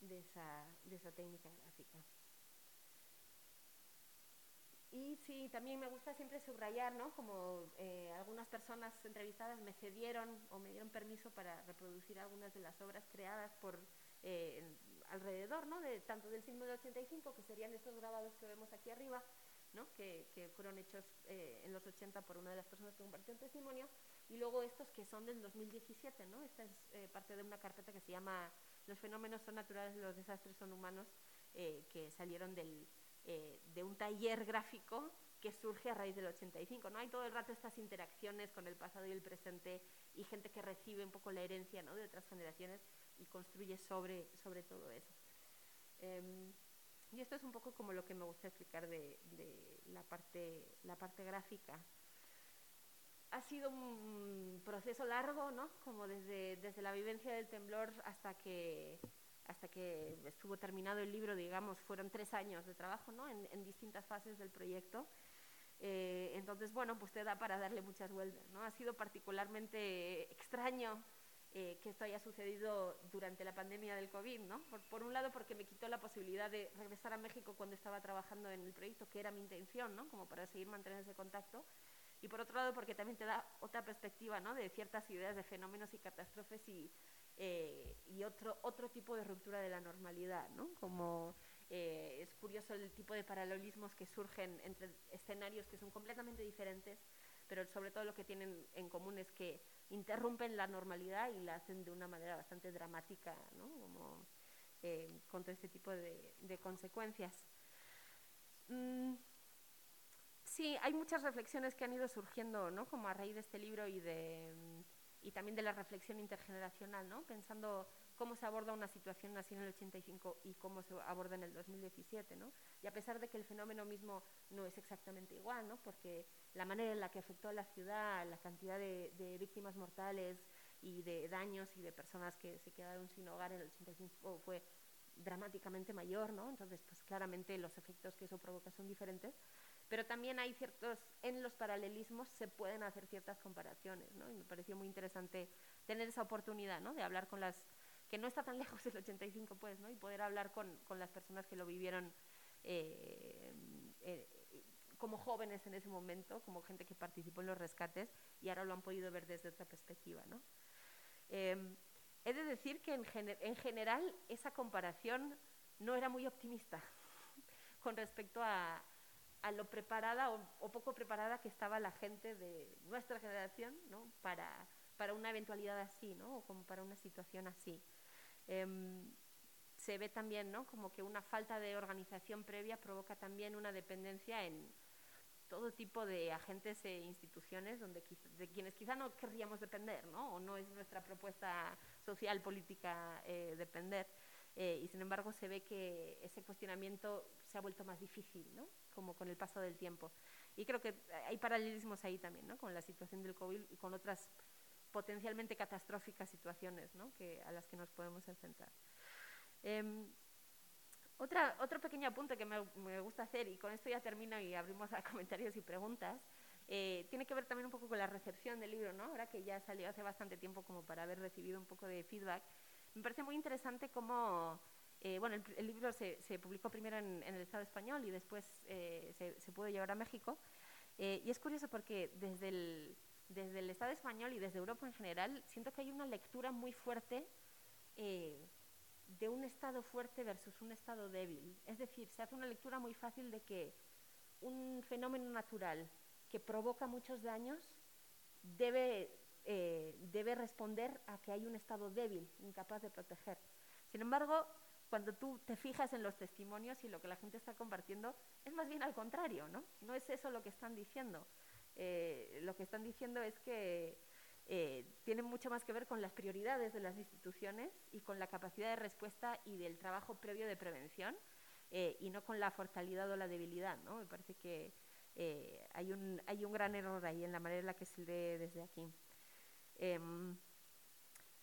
Speaker 2: de esa, de esa técnica gráfica. Y sí, también me gusta siempre subrayar, ¿no? Como eh, algunas personas entrevistadas me cedieron o me dieron permiso para reproducir algunas de las obras creadas por eh, alrededor, ¿no? Tanto del siglo de 85, que serían estos grabados que vemos aquí arriba, ¿no? Que, que fueron hechos eh, en los 80 por una de las personas que compartió testimonio, y luego estos que son del 2017, ¿no? Esta es eh, parte de una carpeta que se llama Los fenómenos son naturales, los desastres son humanos, que salieron del, de un taller gráfico que surge a raíz del 85. ¿no? Hay todo el rato estas interacciones con el pasado y el presente y gente que recibe un poco la herencia ¿no? de otras generaciones y construye sobre, sobre todo eso. Eh, y esto es un poco como lo que me gusta explicar de, de la, parte, la parte gráfica. ha sido un proceso largo, ¿no? Como desde, desde la vivencia del temblor hasta que, hasta que estuvo terminado el libro, digamos, fueron tres años de trabajo, ¿no? En, en distintas fases del proyecto. Eh, entonces, bueno, pues te da para darle muchas vueltas, ¿no? Ha sido particularmente extraño eh, que esto haya sucedido durante la pandemia del COVID, ¿no? Por, un lado, porque me quitó la posibilidad de regresar a México cuando estaba trabajando en el proyecto, que era mi intención, ¿no? Como para seguir manteniendo ese contacto. Y por otro lado, porque también te da otra perspectiva, ¿no? De ciertas ideas de fenómenos y catástrofes y, eh, y otro, otro tipo de ruptura de la normalidad, ¿no? Como eh, es curioso el tipo de paralelismos que surgen entre escenarios que son completamente diferentes, pero sobre todo lo que tienen en común es que interrumpen la normalidad y la hacen de una manera bastante dramática, ¿no? Eh, con todo este tipo de, consecuencias. Mm, sí, hay muchas reflexiones que han ido surgiendo, ¿no? Como a raíz de este libro y, de, y también de la reflexión intergeneracional, ¿no? Pensando cómo se aborda una situación así en el 85 y cómo se aborda en el 2017, ¿no? Y a pesar de que el fenómeno mismo no es exactamente igual, ¿no? Porque la manera en la que afectó a la ciudad, la cantidad de, de víctimas mortales y de daños y de personas que se quedaron sin hogar en el 85 fue dramáticamente mayor, ¿no? Entonces, pues claramente los efectos que eso provoca son diferentes, pero también hay ciertos, en los paralelismos se pueden hacer ciertas comparaciones, ¿no? Y me pareció muy interesante tener esa oportunidad, ¿no? De hablar con las, que no está tan lejos del 85, pues, ¿no? Y poder hablar con, con las personas que lo vivieron eh, eh, como jóvenes en ese momento, como gente que participó en los rescates y ahora lo han podido ver desde otra perspectiva, ¿no? Eh, he de decir que en, gener en general esa comparación no era muy optimista con respecto a, a lo preparada o, o, poco preparada que estaba la gente de nuestra generación ¿no? para, para una eventualidad así, ¿no? o como para una situación así. Eh, se ve también ¿no? como que una falta de organización previa provoca también una dependencia en todo tipo de agentes e instituciones donde, de quienes quizá no querríamos depender, ¿no? o no es nuestra propuesta social, política eh, depender. Eh, y sin embargo se ve que ese cuestionamiento se ha vuelto más difícil, ¿no? como con el paso del tiempo. Y creo que hay paralelismos ahí también, ¿no? con la situación del COVID y con otras potencialmente catastróficas situaciones ¿no? que, a las que nos podemos enfrentar. Eh, otra, otro pequeño apunte que me, gusta hacer, y con esto ya termino y abrimos a comentarios y preguntas, eh, tiene que ver también un poco con la recepción del libro, ¿no? ahora que ya salió hace bastante tiempo como para haber recibido un poco de feedback. Me parece muy interesante cómo, eh, bueno, el, libro se, publicó primero en, el Estado español y después eh, se, se, pudo llevar a México. Y es curioso porque desde el, desde el Estado español y desde Europa en general, siento que hay una lectura muy fuerte eh, de un estado fuerte versus un estado débil. Es decir, se hace una lectura muy fácil de que un fenómeno natural que provoca muchos daños debe, eh, debe responder a que hay un estado débil, incapaz de proteger. Sin embargo, cuando tú te fijas en los testimonios y lo que la gente está compartiendo, es más bien al contrario, ¿no? No es eso lo que están diciendo. Eh, lo que están diciendo es que eh, tiene mucho más que ver con las prioridades de las instituciones y con la capacidad de respuesta y del trabajo previo de prevención eh, y no con la fortalidad o la debilidad. ¿no? Me parece que eh, hay, un, hay un gran error ahí en la manera en la que se lee desde aquí. Em,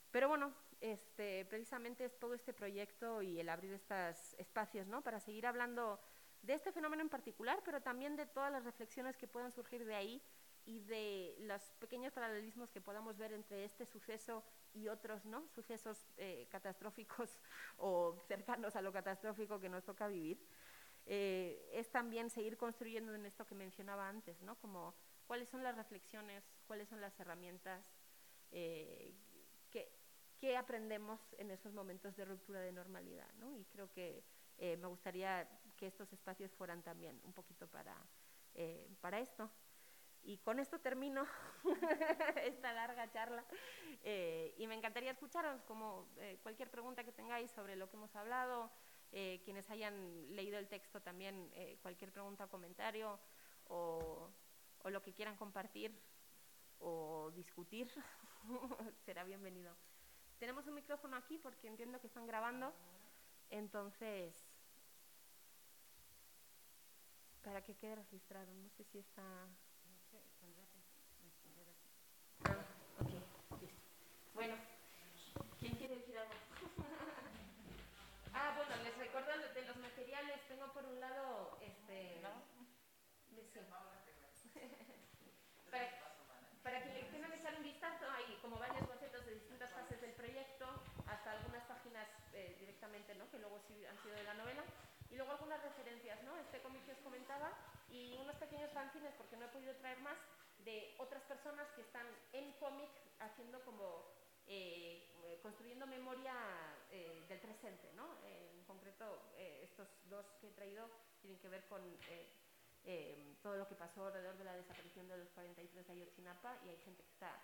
Speaker 2: pero bueno, este, precisamente es todo este proyecto y el abrir estos espacios ¿no? para seguir hablando de este fenómeno en particular, pero también de todas las reflexiones que puedan surgir de ahí y de los pequeños paralelismos que podamos ver entre este suceso y otros ¿no? sucesos eh, catastróficos o cercanos a lo catastrófico que nos toca vivir, eh, es también seguir construyendo en esto que mencionaba antes, ¿no? como cuáles son las reflexiones, cuáles son las herramientas, eh, qué, qué, aprendemos en esos momentos de ruptura de normalidad. ¿no? Y creo que eh, me gustaría que estos espacios fueran también un poquito para, eh, para esto. Y con esto termino esta larga charla eh, y me encantaría escucharos como cualquier pregunta que tengáis sobre lo que hemos hablado, quienes hayan leído el texto también, cualquier pregunta o comentario o, lo que quieran compartir o discutir, será bienvenido. Tenemos un micrófono aquí porque entiendo que están grabando, entonces, para que quede registrado, no sé si está... No
Speaker 1: sé,
Speaker 2: Ah, ok, listo. Bueno, ¿quién quiere decir algo? ah, bueno, les recuerdo de los materiales. Tengo por un lado, este... ¿No? Han sido de la novela. Y luego algunas referencias, ¿no? Este cómic que os comentaba y unos pequeños fanzines, porque no he podido traer más, de otras personas que están en cómic haciendo como, eh, construyendo memoria eh, del presente, ¿no? en concreto, eh, estos dos que he traído tienen que ver con todo lo que pasó alrededor de la desaparición de los 43 de Ayotzinapa y hay gente que está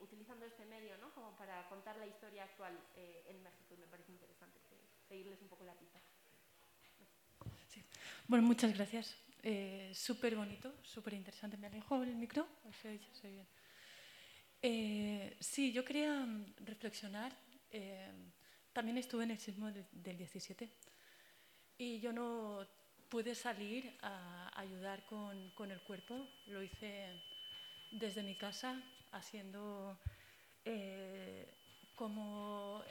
Speaker 2: utilizando este medio ¿no? como para contar la historia actual en México me parece interesante seguirles un poco la pista.
Speaker 3: Bueno, muchas gracias. Eh, súper bonito, súper interesante. ¿Me alejo el micro? Eh, sí, yo quería mm, reflexionar. Eh, también estuve en el sismo del, 17 y yo no pude salir a ayudar con, el cuerpo. Lo hice desde mi casa, haciendo como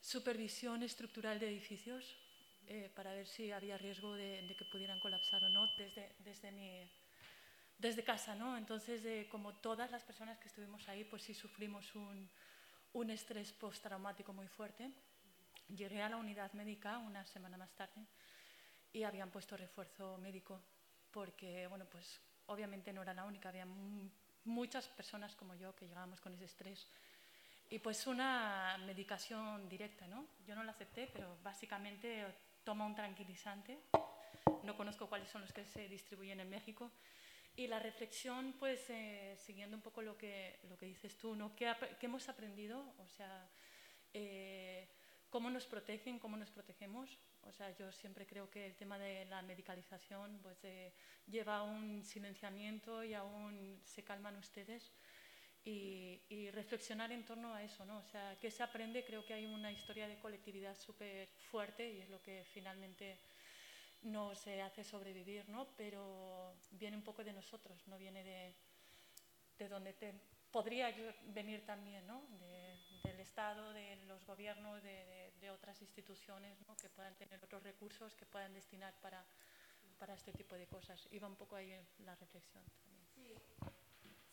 Speaker 3: supervisión estructural de edificios eh, para ver si había riesgo de, que pudieran colapsar o no desde, desde, mi, desde casa. ¿no? Entonces, eh, como todas las personas que estuvimos ahí, pues sí sufrimos un, un estrés postraumático muy fuerte. Llegué a la unidad médica una semana más tarde y habían puesto refuerzo médico porque, bueno, pues obviamente no era la única, había muchas personas como yo que llegábamos con ese estrés y pues una medicación directa, ¿no? Yo no la acepté, pero básicamente toma un tranquilizante. No conozco cuáles son los que se distribuyen en México. Y la reflexión, pues, eh, siguiendo un poco lo que, lo que dices tú, ¿no? ¿Qué, hemos aprendido? O sea, eh, ¿cómo nos protegen? ¿Cómo nos protegemos? O sea, yo siempre creo que el tema de la medicalización pues, eh, lleva a un silenciamiento y aún se calman ustedes y, reflexionar en torno a eso, ¿no? O sea, ¿qué se aprende? Creo que hay una historia de colectividad súper fuerte y es lo que finalmente nos hace sobrevivir, ¿no? Pero viene un poco de nosotros, no viene de, de donde te, podría venir también, ¿no? Del Estado, de los gobiernos, de, de, otras instituciones, ¿no? Que puedan tener otros recursos que puedan destinar para, para este tipo de cosas. Iba un poco ahí la reflexión también.
Speaker 2: Sí.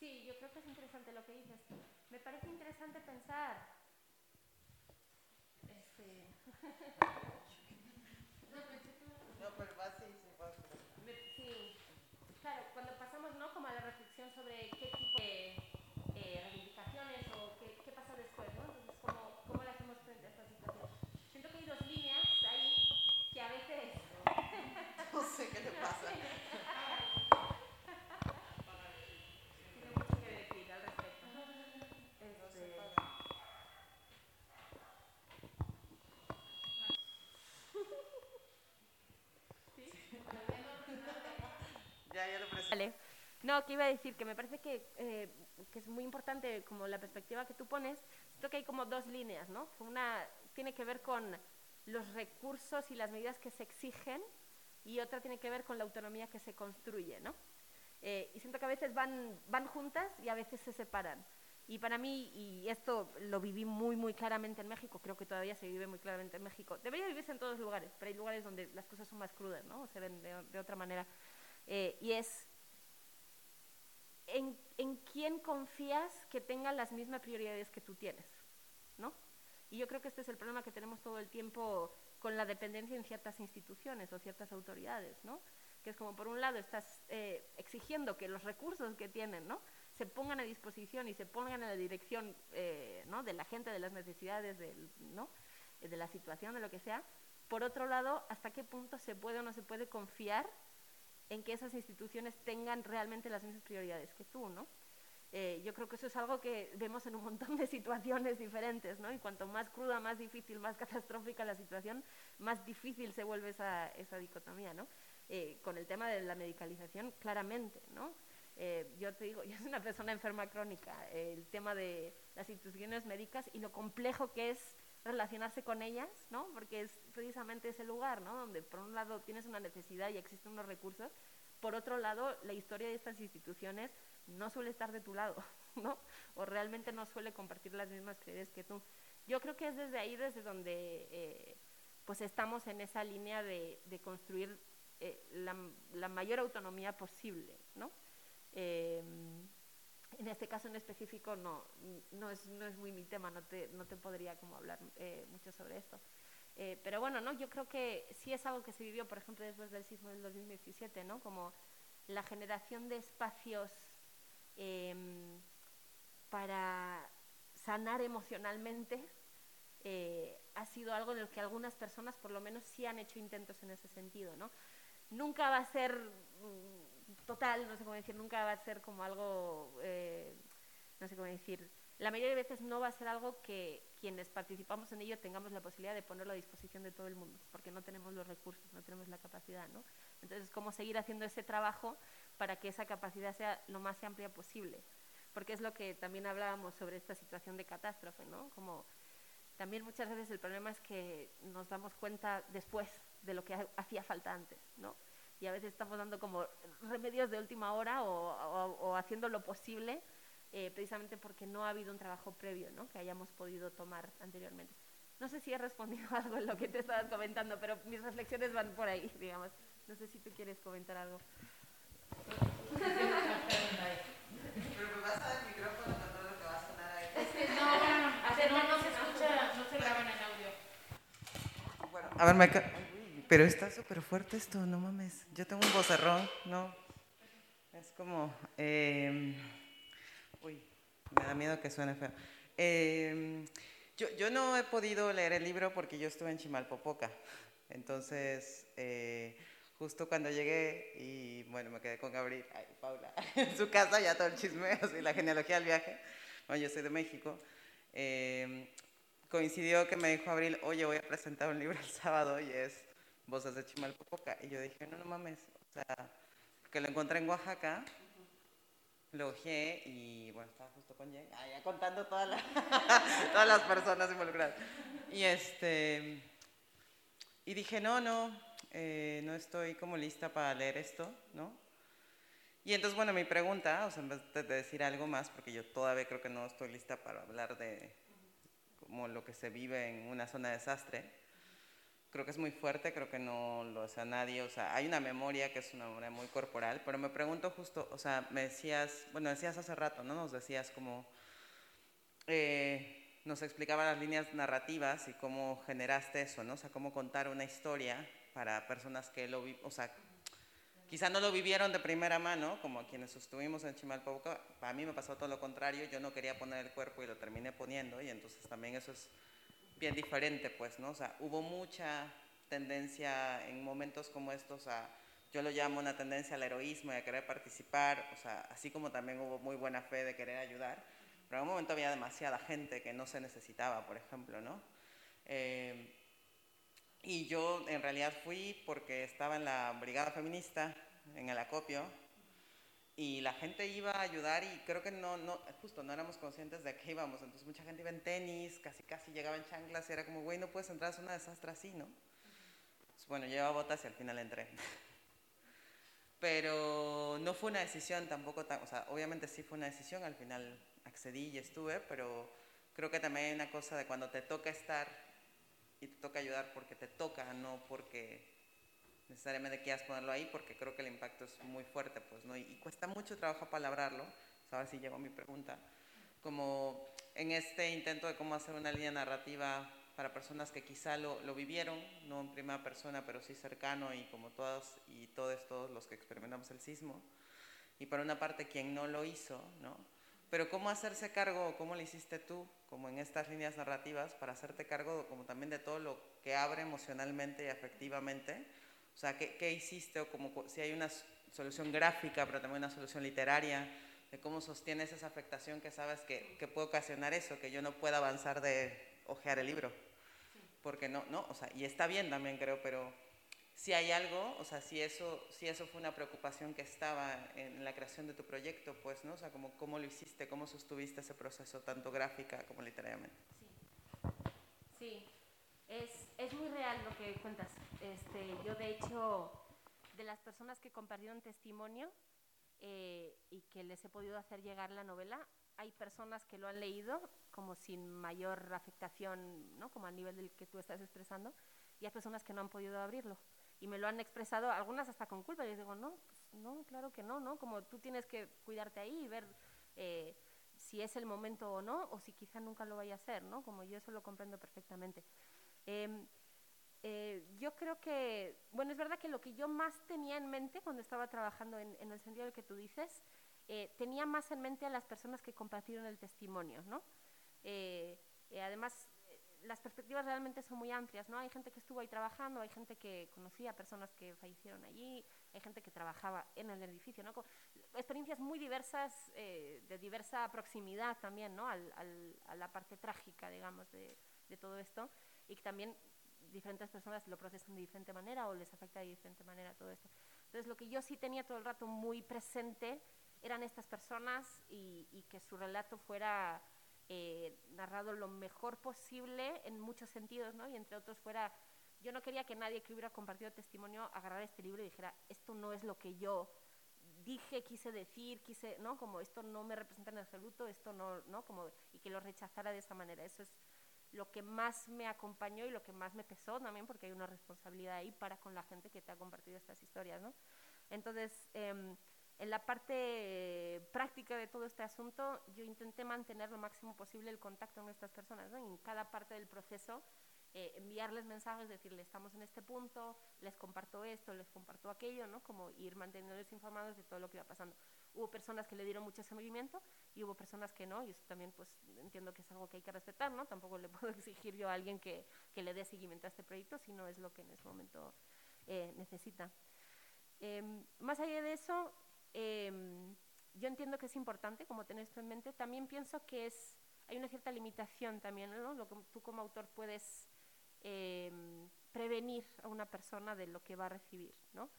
Speaker 2: Sí, yo creo que es interesante lo que dices. Me parece interesante pensar. Este...
Speaker 4: no, pero va así,
Speaker 2: Sí, claro, cuando pasamos ¿no? como a la reflexión sobre qué tipo de eh, reivindicaciones o qué, qué, pasa después, ¿no? Entonces, ¿cómo, ¿cómo le hacemos frente a esta situación? Siento que hay dos líneas ahí que a veces...
Speaker 4: no sé qué le pasa.
Speaker 2: No, que iba a decir que me parece que, eh, que, es muy importante como la perspectiva que tú pones. Siento que hay como dos líneas, ¿no? Una tiene que ver con los recursos y las medidas que se exigen y otra tiene que ver con la autonomía que se construye, ¿no? Eh, y siento que a veces van, van juntas y a veces se separan. Y para mí, y esto lo viví muy, muy claramente en México, creo que todavía se vive muy claramente en México, debería vivirse en todos los lugares, pero hay lugares donde las cosas son más crudas, ¿no? O se ven de, de otra manera. Eh, y es en, en, quién confías que tenga las mismas prioridades que tú tienes, ¿no? Y yo creo que este es el problema que tenemos todo el tiempo con la dependencia en ciertas instituciones o ciertas autoridades, ¿no? Que es como, por un lado, estás eh, exigiendo que los recursos que tienen, ¿no? se pongan a disposición y se pongan en la dirección eh, ¿no? de la gente, de las necesidades, del, ¿no? de la situación, de lo que sea. Por otro lado, ¿hasta qué punto se puede o no se puede confiar en que esas instituciones tengan realmente las mismas prioridades que tú, ¿no? Eh, yo creo que eso es algo que vemos en un montón de situaciones diferentes, ¿no? Y cuanto más cruda, más difícil, más catastrófica la situación, más difícil se vuelve esa, esa dicotomía, ¿no? Eh, con el tema de la medicalización, claramente, ¿no? Eh, yo te digo, yo soy una persona enferma crónica, el tema de las instituciones médicas y lo complejo que es relacionarse con ellas, ¿no? Porque es precisamente ese lugar, ¿no? Donde por un lado tienes una necesidad y existen unos recursos, por otro lado la historia de estas instituciones no suele estar de tu lado, ¿no? O realmente no suele compartir las mismas creencias que tú. Yo creo que es desde ahí desde donde eh, pues estamos en esa línea de, construir eh, la, mayor autonomía posible, ¿no? Eh, en este caso en específico no, no, es, no es muy mi tema, no te, no te podría como hablar eh, mucho sobre esto. Eh, pero bueno, ¿no? yo creo que sí es algo que se vivió, por ejemplo, después del sismo del 2017, ¿no? como la generación de espacios em, para sanar emocionalmente eh, ha sido algo en el que algunas personas por lo menos sí han hecho intentos en ese sentido. ¿no? Nunca va a ser mm, total, no sé cómo decir, nunca va a ser como algo, eh, no sé cómo decir, la mayoría de veces no va a ser algo que quienes participamos en ello tengamos la posibilidad de ponerlo a disposición de todo el mundo, porque no tenemos los recursos, no tenemos la capacidad. ¿no? Entonces, ¿cómo seguir haciendo ese trabajo para que esa capacidad sea lo más amplia posible? Porque es lo que también hablábamos sobre esta situación de catástrofe, ¿no? Como también muchas veces el problema es que nos damos cuenta después de lo que hacía falta antes, ¿no? Y a veces estamos dando como remedios de última hora o haciendo lo posible eh, precisamente porque no ha habido un trabajo previo ¿no? que hayamos podido tomar anteriormente. No sé si he respondido algo en lo que te estabas comentando, pero mis reflexiones van por ahí, digamos. No sé si tú quieres comentar algo.
Speaker 4: Pero me vas a dar el micrófono con todo lo que va a sonar ahí.
Speaker 1: Es que no, no, no se escucha, no se graba en el audio.
Speaker 4: Bueno, a ver, me pero está súper fuerte esto, no mames. Yo tengo un vocerrón, no. Es como... eh, Uy, me da miedo que suene feo. Eh, yo, yo no he podido leer el libro porque yo estuve en Chimalpopoca. Entonces, eh, justo cuando llegué y bueno, me quedé con Gabriel, ay, Paula, en su casa, ya todo el chisme, así, la genealogía del viaje. Bueno, yo soy de México. Eh, coincidió que me dijo Abril, oye, voy a presentar un libro el sábado y es Voces de Chimalpopoca. Y yo dije, no, no mames, o sea, que lo encontré en Oaxaca lo ojeé y bueno, estaba justo con Jen, ah, ya contando toda la- todas las personas involucradas. Y este, y dije, no, no, eh, no estoy como lista para leer esto, ¿no? Y entonces, bueno, mi pregunta, o sea, en vez de de decir algo más, porque yo todavía creo que no estoy lista para hablar de como lo que se vive en una zona de desastre, creo que es muy fuerte, creo que no lo hace a nadie, o sea, hay una memoria que es una memoria muy corporal, pero me pregunto justo, o sea, me decías, bueno, decías hace rato, ¿no? Nos decías como, eh, nos explicaba las líneas narrativas y cómo generaste eso, ¿no? O sea, cómo contar una historia para personas que lo, o sea, quizá no lo vivieron de primera mano, como quienes estuvimos en Chimalpopoca, a mí me pasó todo lo contrario, yo no quería poner el cuerpo y lo terminé poniendo, y entonces también eso es bien diferente, pues, ¿no? O sea, hubo mucha tendencia en momentos como estos a, yo lo llamo una tendencia al heroísmo y a querer participar, o sea, así como también hubo muy buena fe de querer ayudar, pero en un momento había demasiada gente que no se necesitaba, por ejemplo, ¿no? Eh, y yo en realidad fui porque estaba en la brigada feminista, en el acopio, y la gente iba a ayudar y creo que no, no, justo no éramos conscientes de a qué íbamos. Entonces mucha gente iba en tenis, casi casi llegaba en chanclas y era como, güey, no puedes entrar, es una desastre así, ¿no? Entonces, bueno, llevaba botas y al final entré. Pero no fue una decisión tampoco tan, o sea, obviamente sí fue una decisión, al final accedí y estuve, pero creo que también hay una cosa de cuando te toca estar y te toca ayudar porque te toca, no porque necesariamente quieras ponerlo ahí, porque creo que el impacto es muy fuerte, pues, ¿no? Y, y cuesta mucho trabajo palabrarlo, pues ahora sí llegó mi pregunta, como en este intento de cómo hacer una línea narrativa para personas que quizá lo, lo vivieron, no en primera persona, pero sí cercano y como todos y todos, todos los que experimentamos el sismo, y por una parte quien no lo hizo, ¿no? Pero cómo hacerse cargo, cómo lo hiciste tú, como en estas líneas narrativas, para hacerte cargo como también de todo lo que abre emocionalmente y afectivamente, o sea, ¿qué, qué hiciste? O como si hay una solución gráfica, pero también una solución literaria, de cómo sostienes esa afectación que sabes que, que puede ocasionar eso, que yo no pueda avanzar de ojear el libro. Porque no, no, o sea, y está bien también creo, pero si hay algo, o sea, si eso, si eso fue una preocupación que estaba en la creación de tu proyecto, pues, ¿no? O sea, como, cómo lo hiciste, cómo sostuviste ese proceso, tanto gráfica como literariamente.
Speaker 2: Sí, es, es muy real lo que cuentas. Este, yo, de hecho, de las personas que compartieron testimonio eh, y que les he podido hacer llegar la novela, hay personas que lo han leído como sin mayor afectación, ¿no? como al nivel del que tú estás expresando, y hay personas que no han podido abrirlo. Y me lo han expresado, algunas hasta con culpa. Y les digo, no, pues, no, claro que no, ¿no? Como tú tienes que cuidarte ahí y ver eh, si es el momento o no, o si quizá nunca lo vaya a ser, ¿no? Como yo eso lo comprendo perfectamente. Em, eh, yo creo que, bueno, es verdad que lo que yo más tenía en mente cuando estaba trabajando en, el sentido del que tú dices, eh, tenía más en mente a las personas que compartieron el testimonio, ¿no? Eh, además, las perspectivas realmente son muy amplias, ¿no? Hay gente que estuvo ahí trabajando, hay gente que conocía personas que fallecieron allí, hay gente que trabajaba en el edificio, ¿no? Experiencias muy diversas, de diversa proximidad también, ¿no? Al, al, a la parte trágica, digamos, de, todo esto, y también diferentes personas lo procesan de diferente manera o les afecta de diferente manera todo esto. Entonces, lo que yo sí tenía todo el rato muy presente eran estas personas y, que su relato fuera eh, narrado lo mejor posible en muchos sentidos, ¿no? Y entre otros fuera, yo no quería que nadie que hubiera compartido testimonio agarrara este libro y dijera, esto no es lo que yo dije, quise decir, quise, ¿no? Como esto no me representa en absoluto, esto no, ¿no? Como, y que lo rechazara de esa manera. Eso es lo que más me acompañó y lo que más me pesó también, porque hay una responsabilidad ahí para con la gente que te ha compartido estas historias, ¿no? Entonces, eh, en la parte práctica de todo este asunto, yo intenté mantener lo máximo posible el contacto con estas personas, ¿no? Y en cada parte del proceso, eh, enviarles mensajes, decirles, estamos en este punto, les comparto esto, les comparto aquello, ¿no? Como ir manteniéndoles informados de todo lo que iba pasando. Hubo personas que le dieron mucho seguimiento y hubo personas que no, y eso también pues entiendo que es algo que hay que respetar, ¿no? Tampoco le puedo exigir yo a alguien que, que le dé seguimiento a este proyecto si no es lo que en ese momento eh, necesita. Eh, más allá de eso, eh, yo entiendo que es importante, como tener esto en mente, también pienso que es, hay una cierta limitación también, ¿no? Lo que tú como autor puedes eh, prevenir a una persona de lo que va a recibir, ¿no?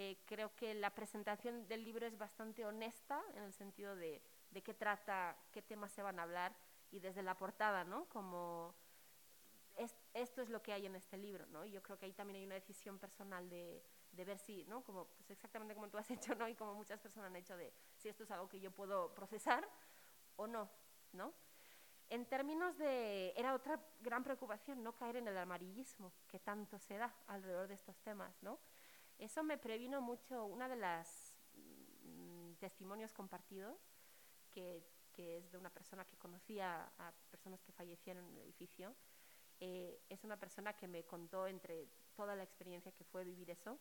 Speaker 2: Eh, creo que la presentación del libro es bastante honesta en el sentido de, de qué trata, qué temas se van a hablar y desde la portada, ¿no? Como es, esto es lo que hay en este libro, ¿no? Y yo creo que ahí también hay una decisión personal de, de ver si, ¿no? Como, pues exactamente como tú has hecho, ¿no? Y como muchas personas han hecho de si esto es algo que yo puedo procesar o no, ¿no? En términos de, era otra gran preocupación no caer en el amarillismo que tanto se da alrededor de estos temas, ¿no? Eso me previno mucho, una de las mmm, testimonios compartidos, que, que, es de una persona que conocía a personas que fallecieron en el edificio, eh, es una persona que me contó entre toda la experiencia que fue vivir eso,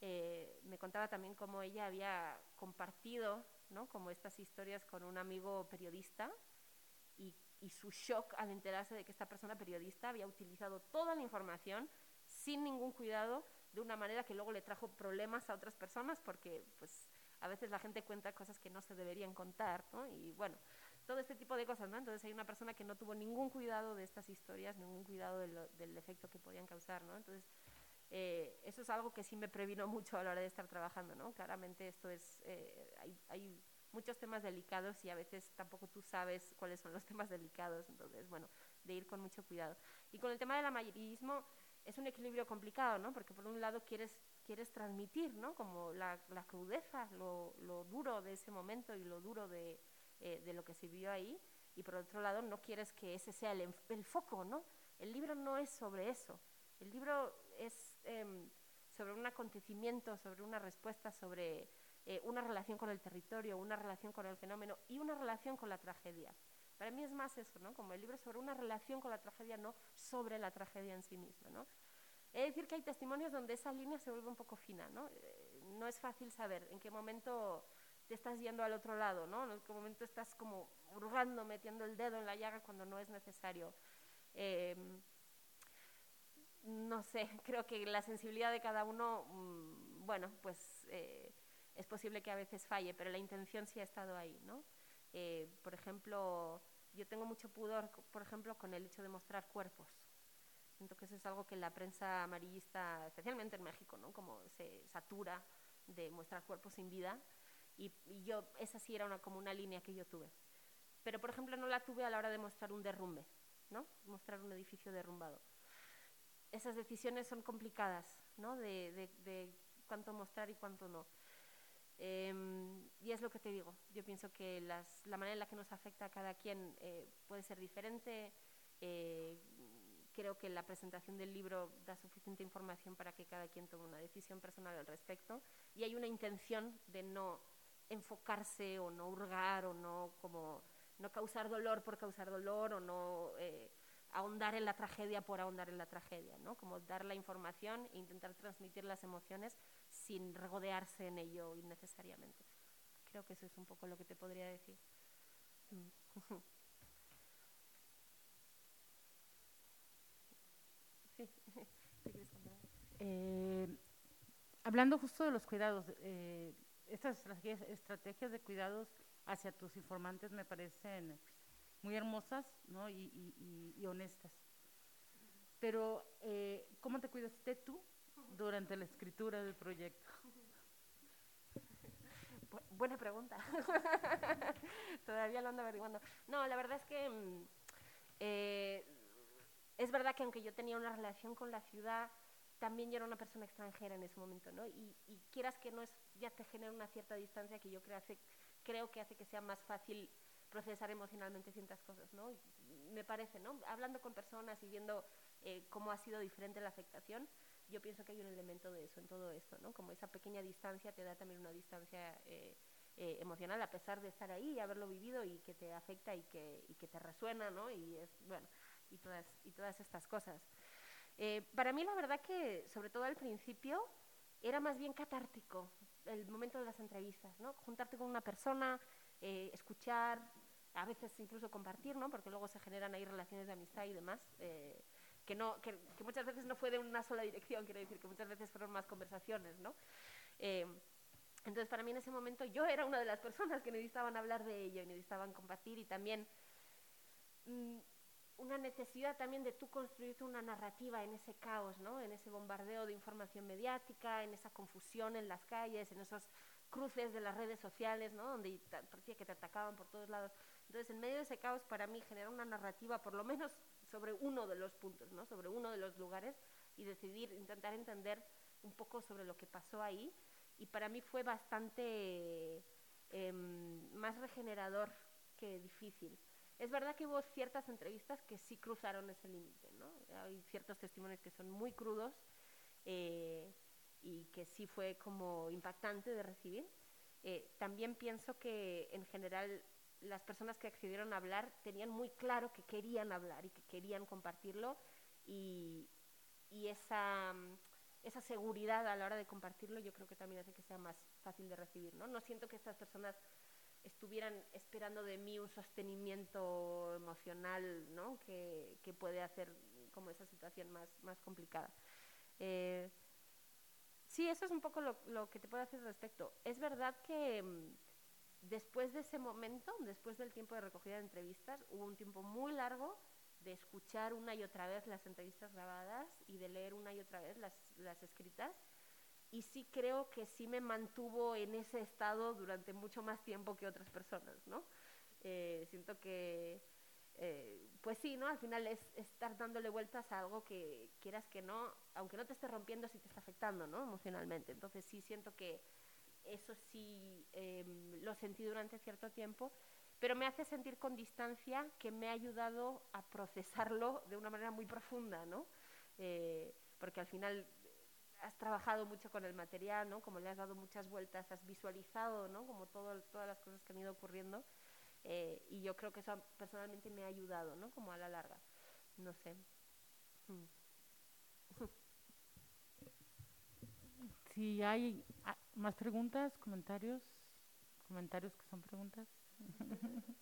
Speaker 2: eh, me contaba también cómo ella había compartido ¿no? como estas historias con un amigo periodista y, y, su shock al enterarse de que esta persona periodista había utilizado toda la información sin ningún cuidado de una manera que luego le trajo problemas a otras personas porque pues a veces la gente cuenta cosas que no se deberían contar ¿no? y bueno todo este tipo de cosas ¿no? entonces hay una persona que no tuvo ningún cuidado de estas historias ningún cuidado de del efecto que podían causar ¿no? entonces eh, eso es algo que sí me previno mucho a la hora de estar trabajando, ¿no? Claramente esto es, eh, hay, hay, muchos temas delicados y a veces tampoco tú sabes cuáles son los temas delicados, entonces, bueno, de ir con mucho cuidado. Y con el tema del amarillismo es un equilibrio complicado, ¿no? Porque por un lado quieres, quieres transmitir, ¿no? Como la, crudeza, lo, lo, duro de ese momento y lo duro de, eh, de lo que se vio ahí, y por otro lado no quieres que ese sea el, el foco, ¿no? El libro no es sobre eso. El libro es eh, sobre un acontecimiento, sobre una respuesta, sobre eh, una relación con el territorio, una relación con el fenómeno y una relación con la tragedia. Para mí es más eso, ¿no? Como el libro sobre una relación con la tragedia, no sobre la tragedia en sí misma, ¿no? Es decir, que hay testimonios donde esa línea se vuelve un poco fina, ¿no? Eh, no es fácil saber en qué momento te estás yendo al otro lado, ¿no? En qué momento estás como hurgando, metiendo el dedo en la llaga cuando no es necesario. Eh, no sé, creo que la sensibilidad de cada uno, mmm, bueno, pues eh, es posible que a veces falle, pero la intención sí ha estado ahí, ¿no? Eh, por ejemplo, yo tengo mucho pudor, por ejemplo, con el hecho de mostrar cuerpos. Siento que eso es algo que la prensa amarillista, especialmente en México, ¿no? Como se satura de mostrar cuerpos sin vida. Y, yo, esa sí era una, como una línea que yo tuve. Pero, por ejemplo, no la tuve a la hora de mostrar un derrumbe, ¿no? Mostrar un edificio derrumbado esas decisiones son complicadas, ¿no? De cuánto mostrar y cuánto no. Eh, y es lo que te digo, yo pienso que las, la manera en la que nos afecta a cada quien eh, puede ser diferente. Eh, creo que la presentación del libro da suficiente información para que cada quien tome una decisión personal al respecto. Y hay una intención de no enfocarse o no hurgar o no como no causar dolor por causar dolor o no ahondar en la tragedia por ahondar en la tragedia, ¿no? Como dar la información e intentar transmitir las emociones sin regodearse en ello innecesariamente. Creo que eso es un poco lo que te podría decir.
Speaker 1: Eh, hablando justo de los cuidados, eh, estas estrategias de cuidados hacia tus informantes me parecen muy hermosas ¿no? y, honestas. Pero, eh, ¿cómo te cuidaste tú durante la escritura del proyecto?
Speaker 2: buena pregunta. Todavía lo ando averiguando. No, la verdad es que mm, eh, es verdad que aunque yo tenía una relación con la ciudad, también yo era una persona extranjera en ese momento, ¿no? Y, quieras que no es, ya te genera una cierta distancia que yo creo, hace, creo que hace que sea más fácil procesar emocionalmente ciertas cosas, ¿no? me parece, ¿no? Hablando con personas y viendo eh, cómo ha sido diferente la afectación, yo pienso que hay un elemento de eso en todo esto, ¿no? Como esa pequeña distancia te da también una distancia eh, eh, emocional a pesar de estar ahí y haberlo vivido y que te afecta y que, y que te resuena, ¿no? Y es, bueno, y todas, y todas estas cosas. Eh, para mí la verdad que, sobre todo al principio, era más bien catártico el momento de las entrevistas, ¿no? Juntarte con una persona, eh, escuchar, a veces incluso compartir, ¿no? Porque luego se generan ahí relaciones de amistad y demás, que, no, que, muchas veces no fue de una sola dirección, quiero decir, que muchas veces fueron más conversaciones, ¿no? entonces, para mí en ese momento yo era una de las personas que necesitaban hablar de ello y necesitaban compartir y también... Mm, una necesidad también de tú construirte una narrativa en ese caos, ¿no? En ese bombardeo de información mediática, en esa confusión en las calles, en esos cruces de las redes sociales, ¿no? Donde parecía que te atacaban por todos lados. Entonces, en medio de ese caos, para mí, generar una narrativa, por lo menos sobre uno de los puntos, ¿no? Sobre uno de los lugares y decidir, intentar entender un poco sobre lo que pasó ahí. Y para mí fue bastante em, más regenerador que difícil. Es verdad que hubo ciertas entrevistas que sí cruzaron ese límite, ¿no? Hay ciertos testimonios que son muy crudos eh, y que sí fue como impactante de recibir. Eh, también pienso que en general las personas que accedieron a hablar tenían muy claro que querían hablar y que querían compartirlo y, y esa, esa seguridad a la hora de compartirlo yo creo que también hace que sea más fácil de recibir, ¿no? No siento que estas personas estuvieran esperando de mí un sostenimiento emocional, ¿no? Que, que puede hacer como esa situación más, más complicada. Eh, sí, eso es un poco lo, lo, que te puedo hacer al respecto. Es verdad que mm, después de ese momento, después del tiempo de recogida de entrevistas, hubo un tiempo muy largo de escuchar una y otra vez las entrevistas grabadas y de leer una y otra vez las, las escritas y sí creo que sí me mantuvo en ese estado durante mucho más tiempo que otras personas, ¿no? Eh, siento que, eh, pues sí, ¿no? Al final es, estar dándole vueltas a algo que quieras que no, aunque no te esté rompiendo, sí te está afectando, ¿no? Emocionalmente. Entonces sí siento que eso sí em, lo sentí durante cierto tiempo, pero me hace sentir con distancia que me ha ayudado a procesarlo de una manera muy profunda, ¿no? Eh, porque al final has trabajado mucho con el material, ¿no? Como le has dado muchas vueltas, has visualizado, ¿no? Como todo, todas las cosas que han ido ocurriendo. Eh, y yo creo que eso personalmente me ha ayudado, ¿no? Como a la larga. No sé. Mm.
Speaker 1: Si hay ah, más preguntas, comentarios, comentarios que son preguntas.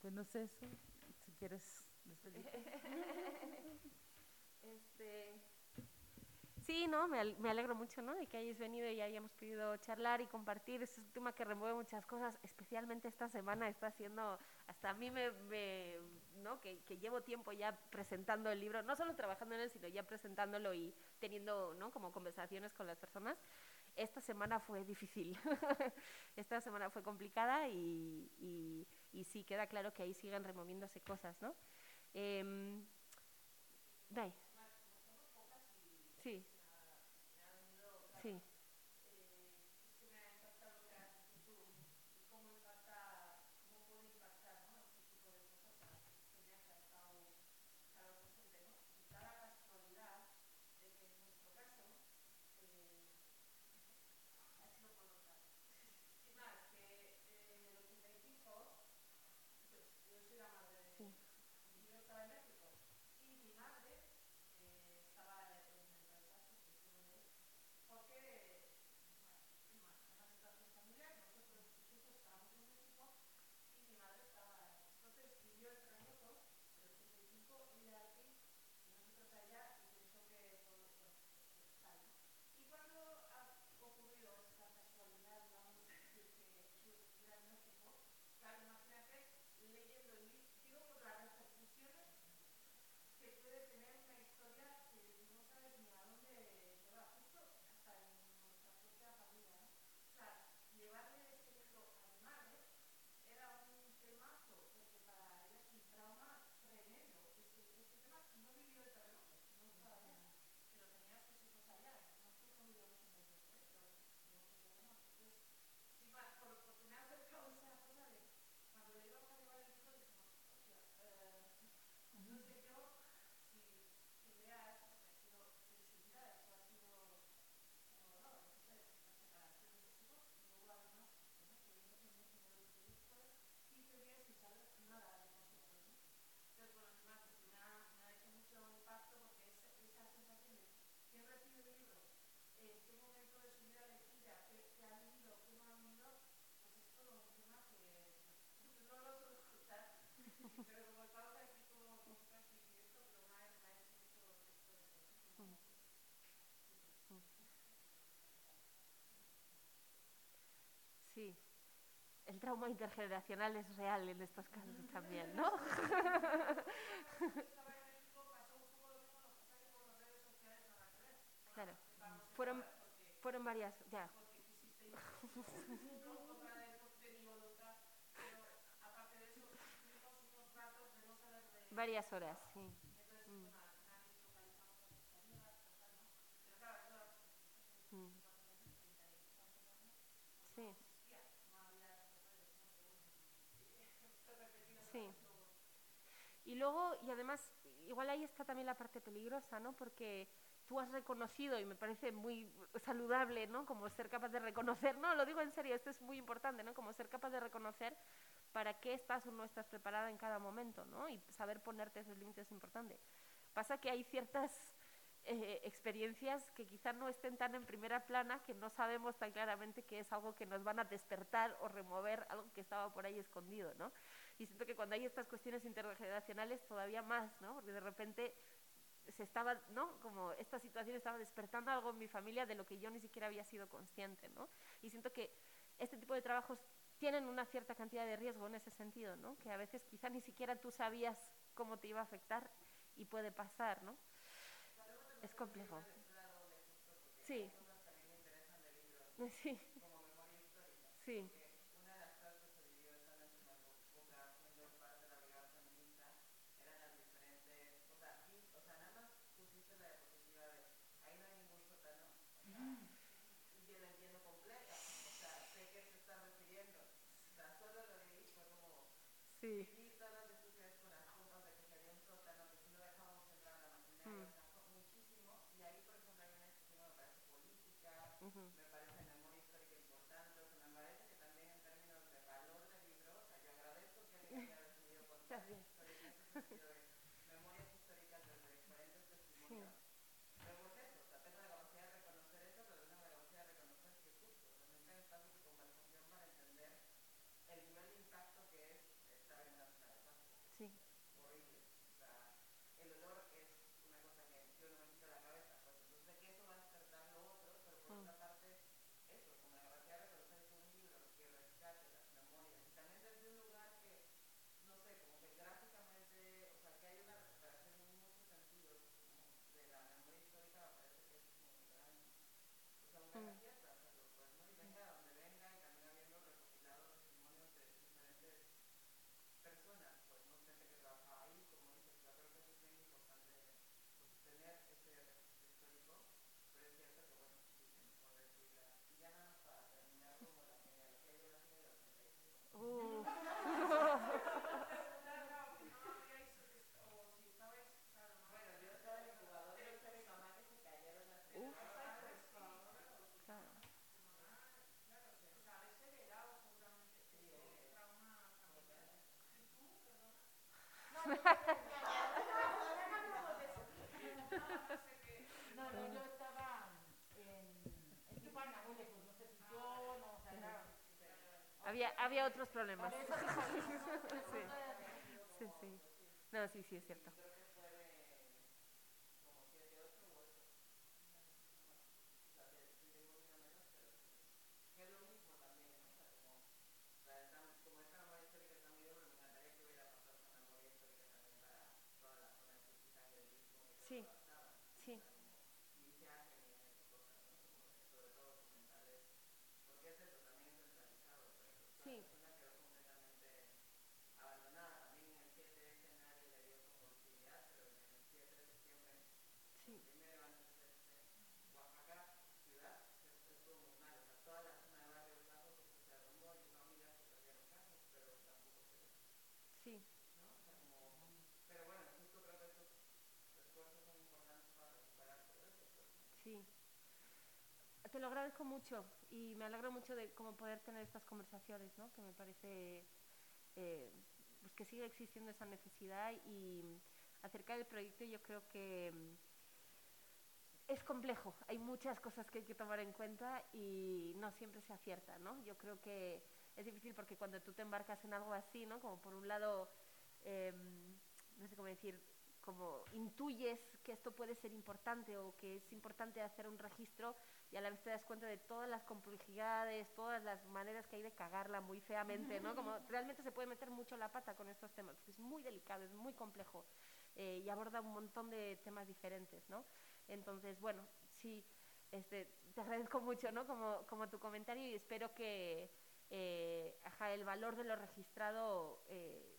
Speaker 1: pues no sé eso, si quieres
Speaker 2: este Sí, no, me, alegro mucho, ¿no? De que hayáis venido y hayamos podido charlar y compartir. Es un tema que remueve muchas cosas, especialmente esta semana está haciendo, hasta a mí me, ¿no? Que, llevo tiempo ya presentando el libro, no solo trabajando en él, sino ya presentándolo y teniendo, ¿no? Como conversaciones con las personas. Esta semana fue difícil, esta semana fue complicada y, sí, queda claro que ahí siguen removiéndose cosas, ¿no? Eh, Sí. Sí. El trauma intergeneracional es real en estos casos también, ¿no? claro, fueron, fueron varias, ya. varias horas, sí. Mm. Mm. Sí. Sí. Y luego, y además, igual ahí está también la parte peligrosa, ¿no? Porque tú has reconocido, y me parece muy saludable, ¿no? Como ser capaz de reconocer, no, lo digo en serio, esto es muy importante, ¿no? Como ser capaz de reconocer para qué estás o no estás preparada en cada momento, ¿no? Y saber ponerte esos límites es importante. Pasa que hay ciertas eh, experiencias que quizás no estén tan en primera plana, que no sabemos tan claramente que es algo que nos van a despertar o remover algo que estaba por ahí escondido, ¿no? Y siento que cuando hay estas cuestiones intergeneracionales todavía más, ¿no? Porque de repente se estaba, ¿no? Como esta situación estaba despertando algo en mi familia de lo que yo ni siquiera había sido consciente, ¿no? Y siento que este tipo de trabajos tienen una cierta cantidad de riesgo en ese sentido, ¿no? Que a veces quizá ni siquiera tú sabías cómo te iba a afectar y puede pasar, ¿no? Es complejo. Sí. Sí. Sí. Sí.
Speaker 4: Me parece memoria histórica importante, o sea, me parece que también en términos de valor del libro, o sea, yo agradezco que alguien haya decidido contar esa historia en sentido de memorias históricas desde diferentes testimonios. Pero pues eso, o sea, tengo la capacidad de reconocer eso, pero tengo la capacidad de reconocer que justo, o sea, necesitan espacios de conversación para entender el nivel de impacto que es estar en una zona de paz.
Speaker 2: Sí.
Speaker 4: Horrible. O sea, el olor es una cosa que yo no me quito de la cabeza, pues entonces sé que eso va a despertar lo otro, pero por otra parte, eso, como la capacidad de reconocer que un libro que rescate las memorias, y también desde un lugar que, no sé, como que gráficamente, o sea, que hay una recuperación en muchos sentidos como de la memoria histórica, me parece que es como un gran, o sea, una gran fiesta hacerlo, pues, ¿no? Y venga donde venga, y también habiendo recopilado testimonios de diferentes personas, pues, no gente que trabajaba ahí, como dices, yo creo que eso es bien importante, pues, tener ese registro histórico, pero es cierto que, bueno, sí, que mejor decirla. Y ya nada más para terminar, como la genealogía, yo nací en el 85.
Speaker 2: Uh.
Speaker 4: Bueno, yo estaba en el incubador y esta mi mamá que se cayeron las
Speaker 2: Uf. Claro.
Speaker 1: No, no, yo estaba en, en Tijuana, muy lejos, no sé si yo, no, o sea, era-
Speaker 2: Había, otros problemas. Sí. sí, sí. No, sí, sí, es cierto.
Speaker 4: que es lo mismo también, ¿no? O sea, como, o sea, está- como esta memoria histórica está muy bien, pero me encantaría que hubiera pasado esa memoria histórica también para toda la zona de Cuchitán y del Istmo, que
Speaker 2: Sí,
Speaker 4: creo que pasaba,
Speaker 2: sí,
Speaker 4: y se hacen y han hecho cosas, ¿no? Como de- sobre todo documentales, porque es eso, también es centralizado, pero pues,
Speaker 2: Sí.
Speaker 4: la zona quedó completamente abandonada, también en el 7S nadie le dio como visibilidad, pero en el 7 de septiembre
Speaker 2: sí.
Speaker 4: primero antes de este, Oaxaca, ciudad, es- estuvo muy mal. O sea, toda la zona de Barrios Bajos o sea, se derrumbó y no amigas se perdieron casas, pero tampoco se,
Speaker 2: Sí,
Speaker 4: ¿no? O sea, como, pero bueno, justo creo que estos esfuerzos son importantes para recuperar todo eso, pues, ¿no?
Speaker 2: sí. Te lo agradezco mucho y me alegro mucho de cómo poder tener estas conversaciones, ¿no? Que me parece eh, pues que sigue existiendo esa necesidad y acerca del proyecto yo creo que mm, es complejo, hay muchas cosas que hay que tomar en cuenta y no siempre se acierta, ¿no? Yo creo que es difícil porque cuando tú te embarcas en algo así, ¿no? Como por un lado, em, no sé cómo decir, como intuyes que esto puede ser importante o que es importante hacer un registro, y a la vez te das cuenta de todas las complejidades, todas las maneras que hay de cagarla muy feamente, ¿no? Como realmente se puede meter mucho la pata con estos temas, porque es muy delicado, es muy complejo eh, y aborda un montón de temas diferentes, ¿no? Entonces, bueno, sí, este, te agradezco mucho, ¿no? Como, como tu comentario y espero que eh, ajá, el valor de lo registrado, eh,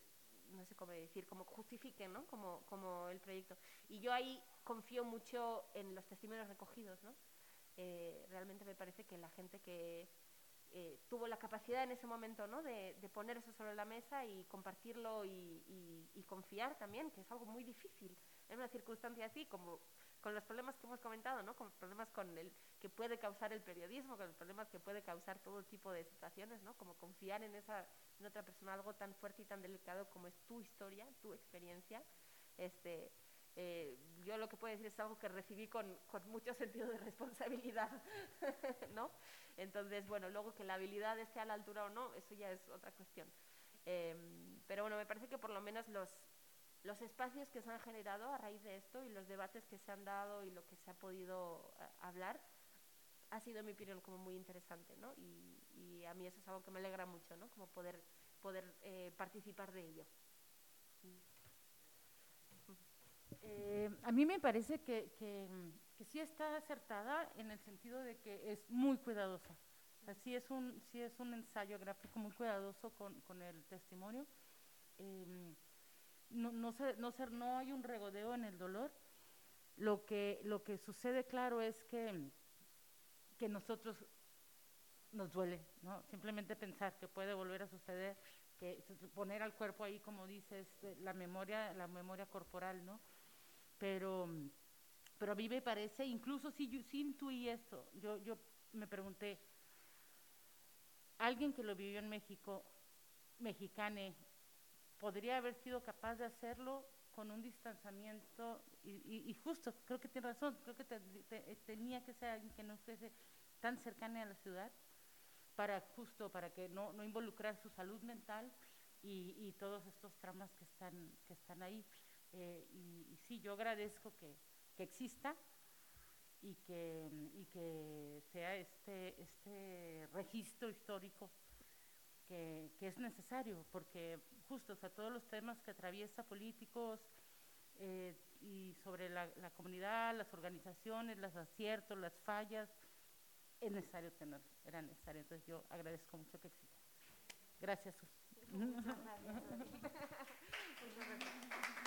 Speaker 2: no sé cómo decir, como justifique, ¿no? Como, como el proyecto. Y yo ahí confío mucho en los testimonios recogidos, ¿no? Eh, realmente me parece que la gente que eh, tuvo la capacidad en ese momento ¿no? de, poner eso sobre la mesa y compartirlo y, y, confiar también, que es algo muy difícil en una circunstancia así, como con los problemas que hemos comentado, ¿no? con problemas con el, que puede causar el periodismo, con los problemas que puede causar todo tipo de situaciones, ¿no? como confiar en, esa, en otra persona algo tan fuerte y tan delicado como es tu historia, tu experiencia. Este, eh, yo lo que puedo decir es algo que recibí con, con mucho sentido de responsabilidad, ¿no? Entonces, bueno, luego que la habilidad esté a la altura o no, eso ya es otra cuestión. Em, pero bueno, me parece que por lo menos los, los espacios que se han generado a raíz de esto y los debates que se han dado y lo que se ha podido eh, hablar ha sido, en mi opinión, como muy interesante, ¿no? Y, a mí eso es algo que me alegra mucho, ¿no? Como poder, poder eh, participar de ello.
Speaker 1: Eh, a mí me parece que, que, sí está acertada en el sentido de que es muy cuidadosa. Así es un, sí es un ensayo gráfico muy cuidadoso con, con el testimonio. Em, no, no, no, no hay un regodeo en el dolor. Lo que, lo que sucede, claro, es que, que nosotros nos duele, ¿no? Simplemente pensar que puede volver a suceder, que poner al cuerpo ahí, como dices, la memoria, la memoria corporal, ¿no? Pero, pero a mí me parece, incluso si yo si intuí esto, yo, yo me pregunté, alguien que lo vivió en México, mexicane, podría haber sido capaz de hacerlo con un distanciamiento, y, y, justo, creo que tiene razón, creo que tenía que ser alguien que no fuese tan cercano a la ciudad, para justo, para que no, no involucrar su salud mental y, y todos estos tramas que están, que están ahí. Eh, y, sí, yo agradezco que, que exista y que, y que sea este, este registro histórico que, que, es necesario, porque justo, o sea, todos los temas que atraviesa políticos eh, y sobre la, la, comunidad, las organizaciones, los aciertos, las fallas, es necesario tener, era necesario. Entonces yo agradezco mucho que exista. Gracias.
Speaker 2: Muchas gracias.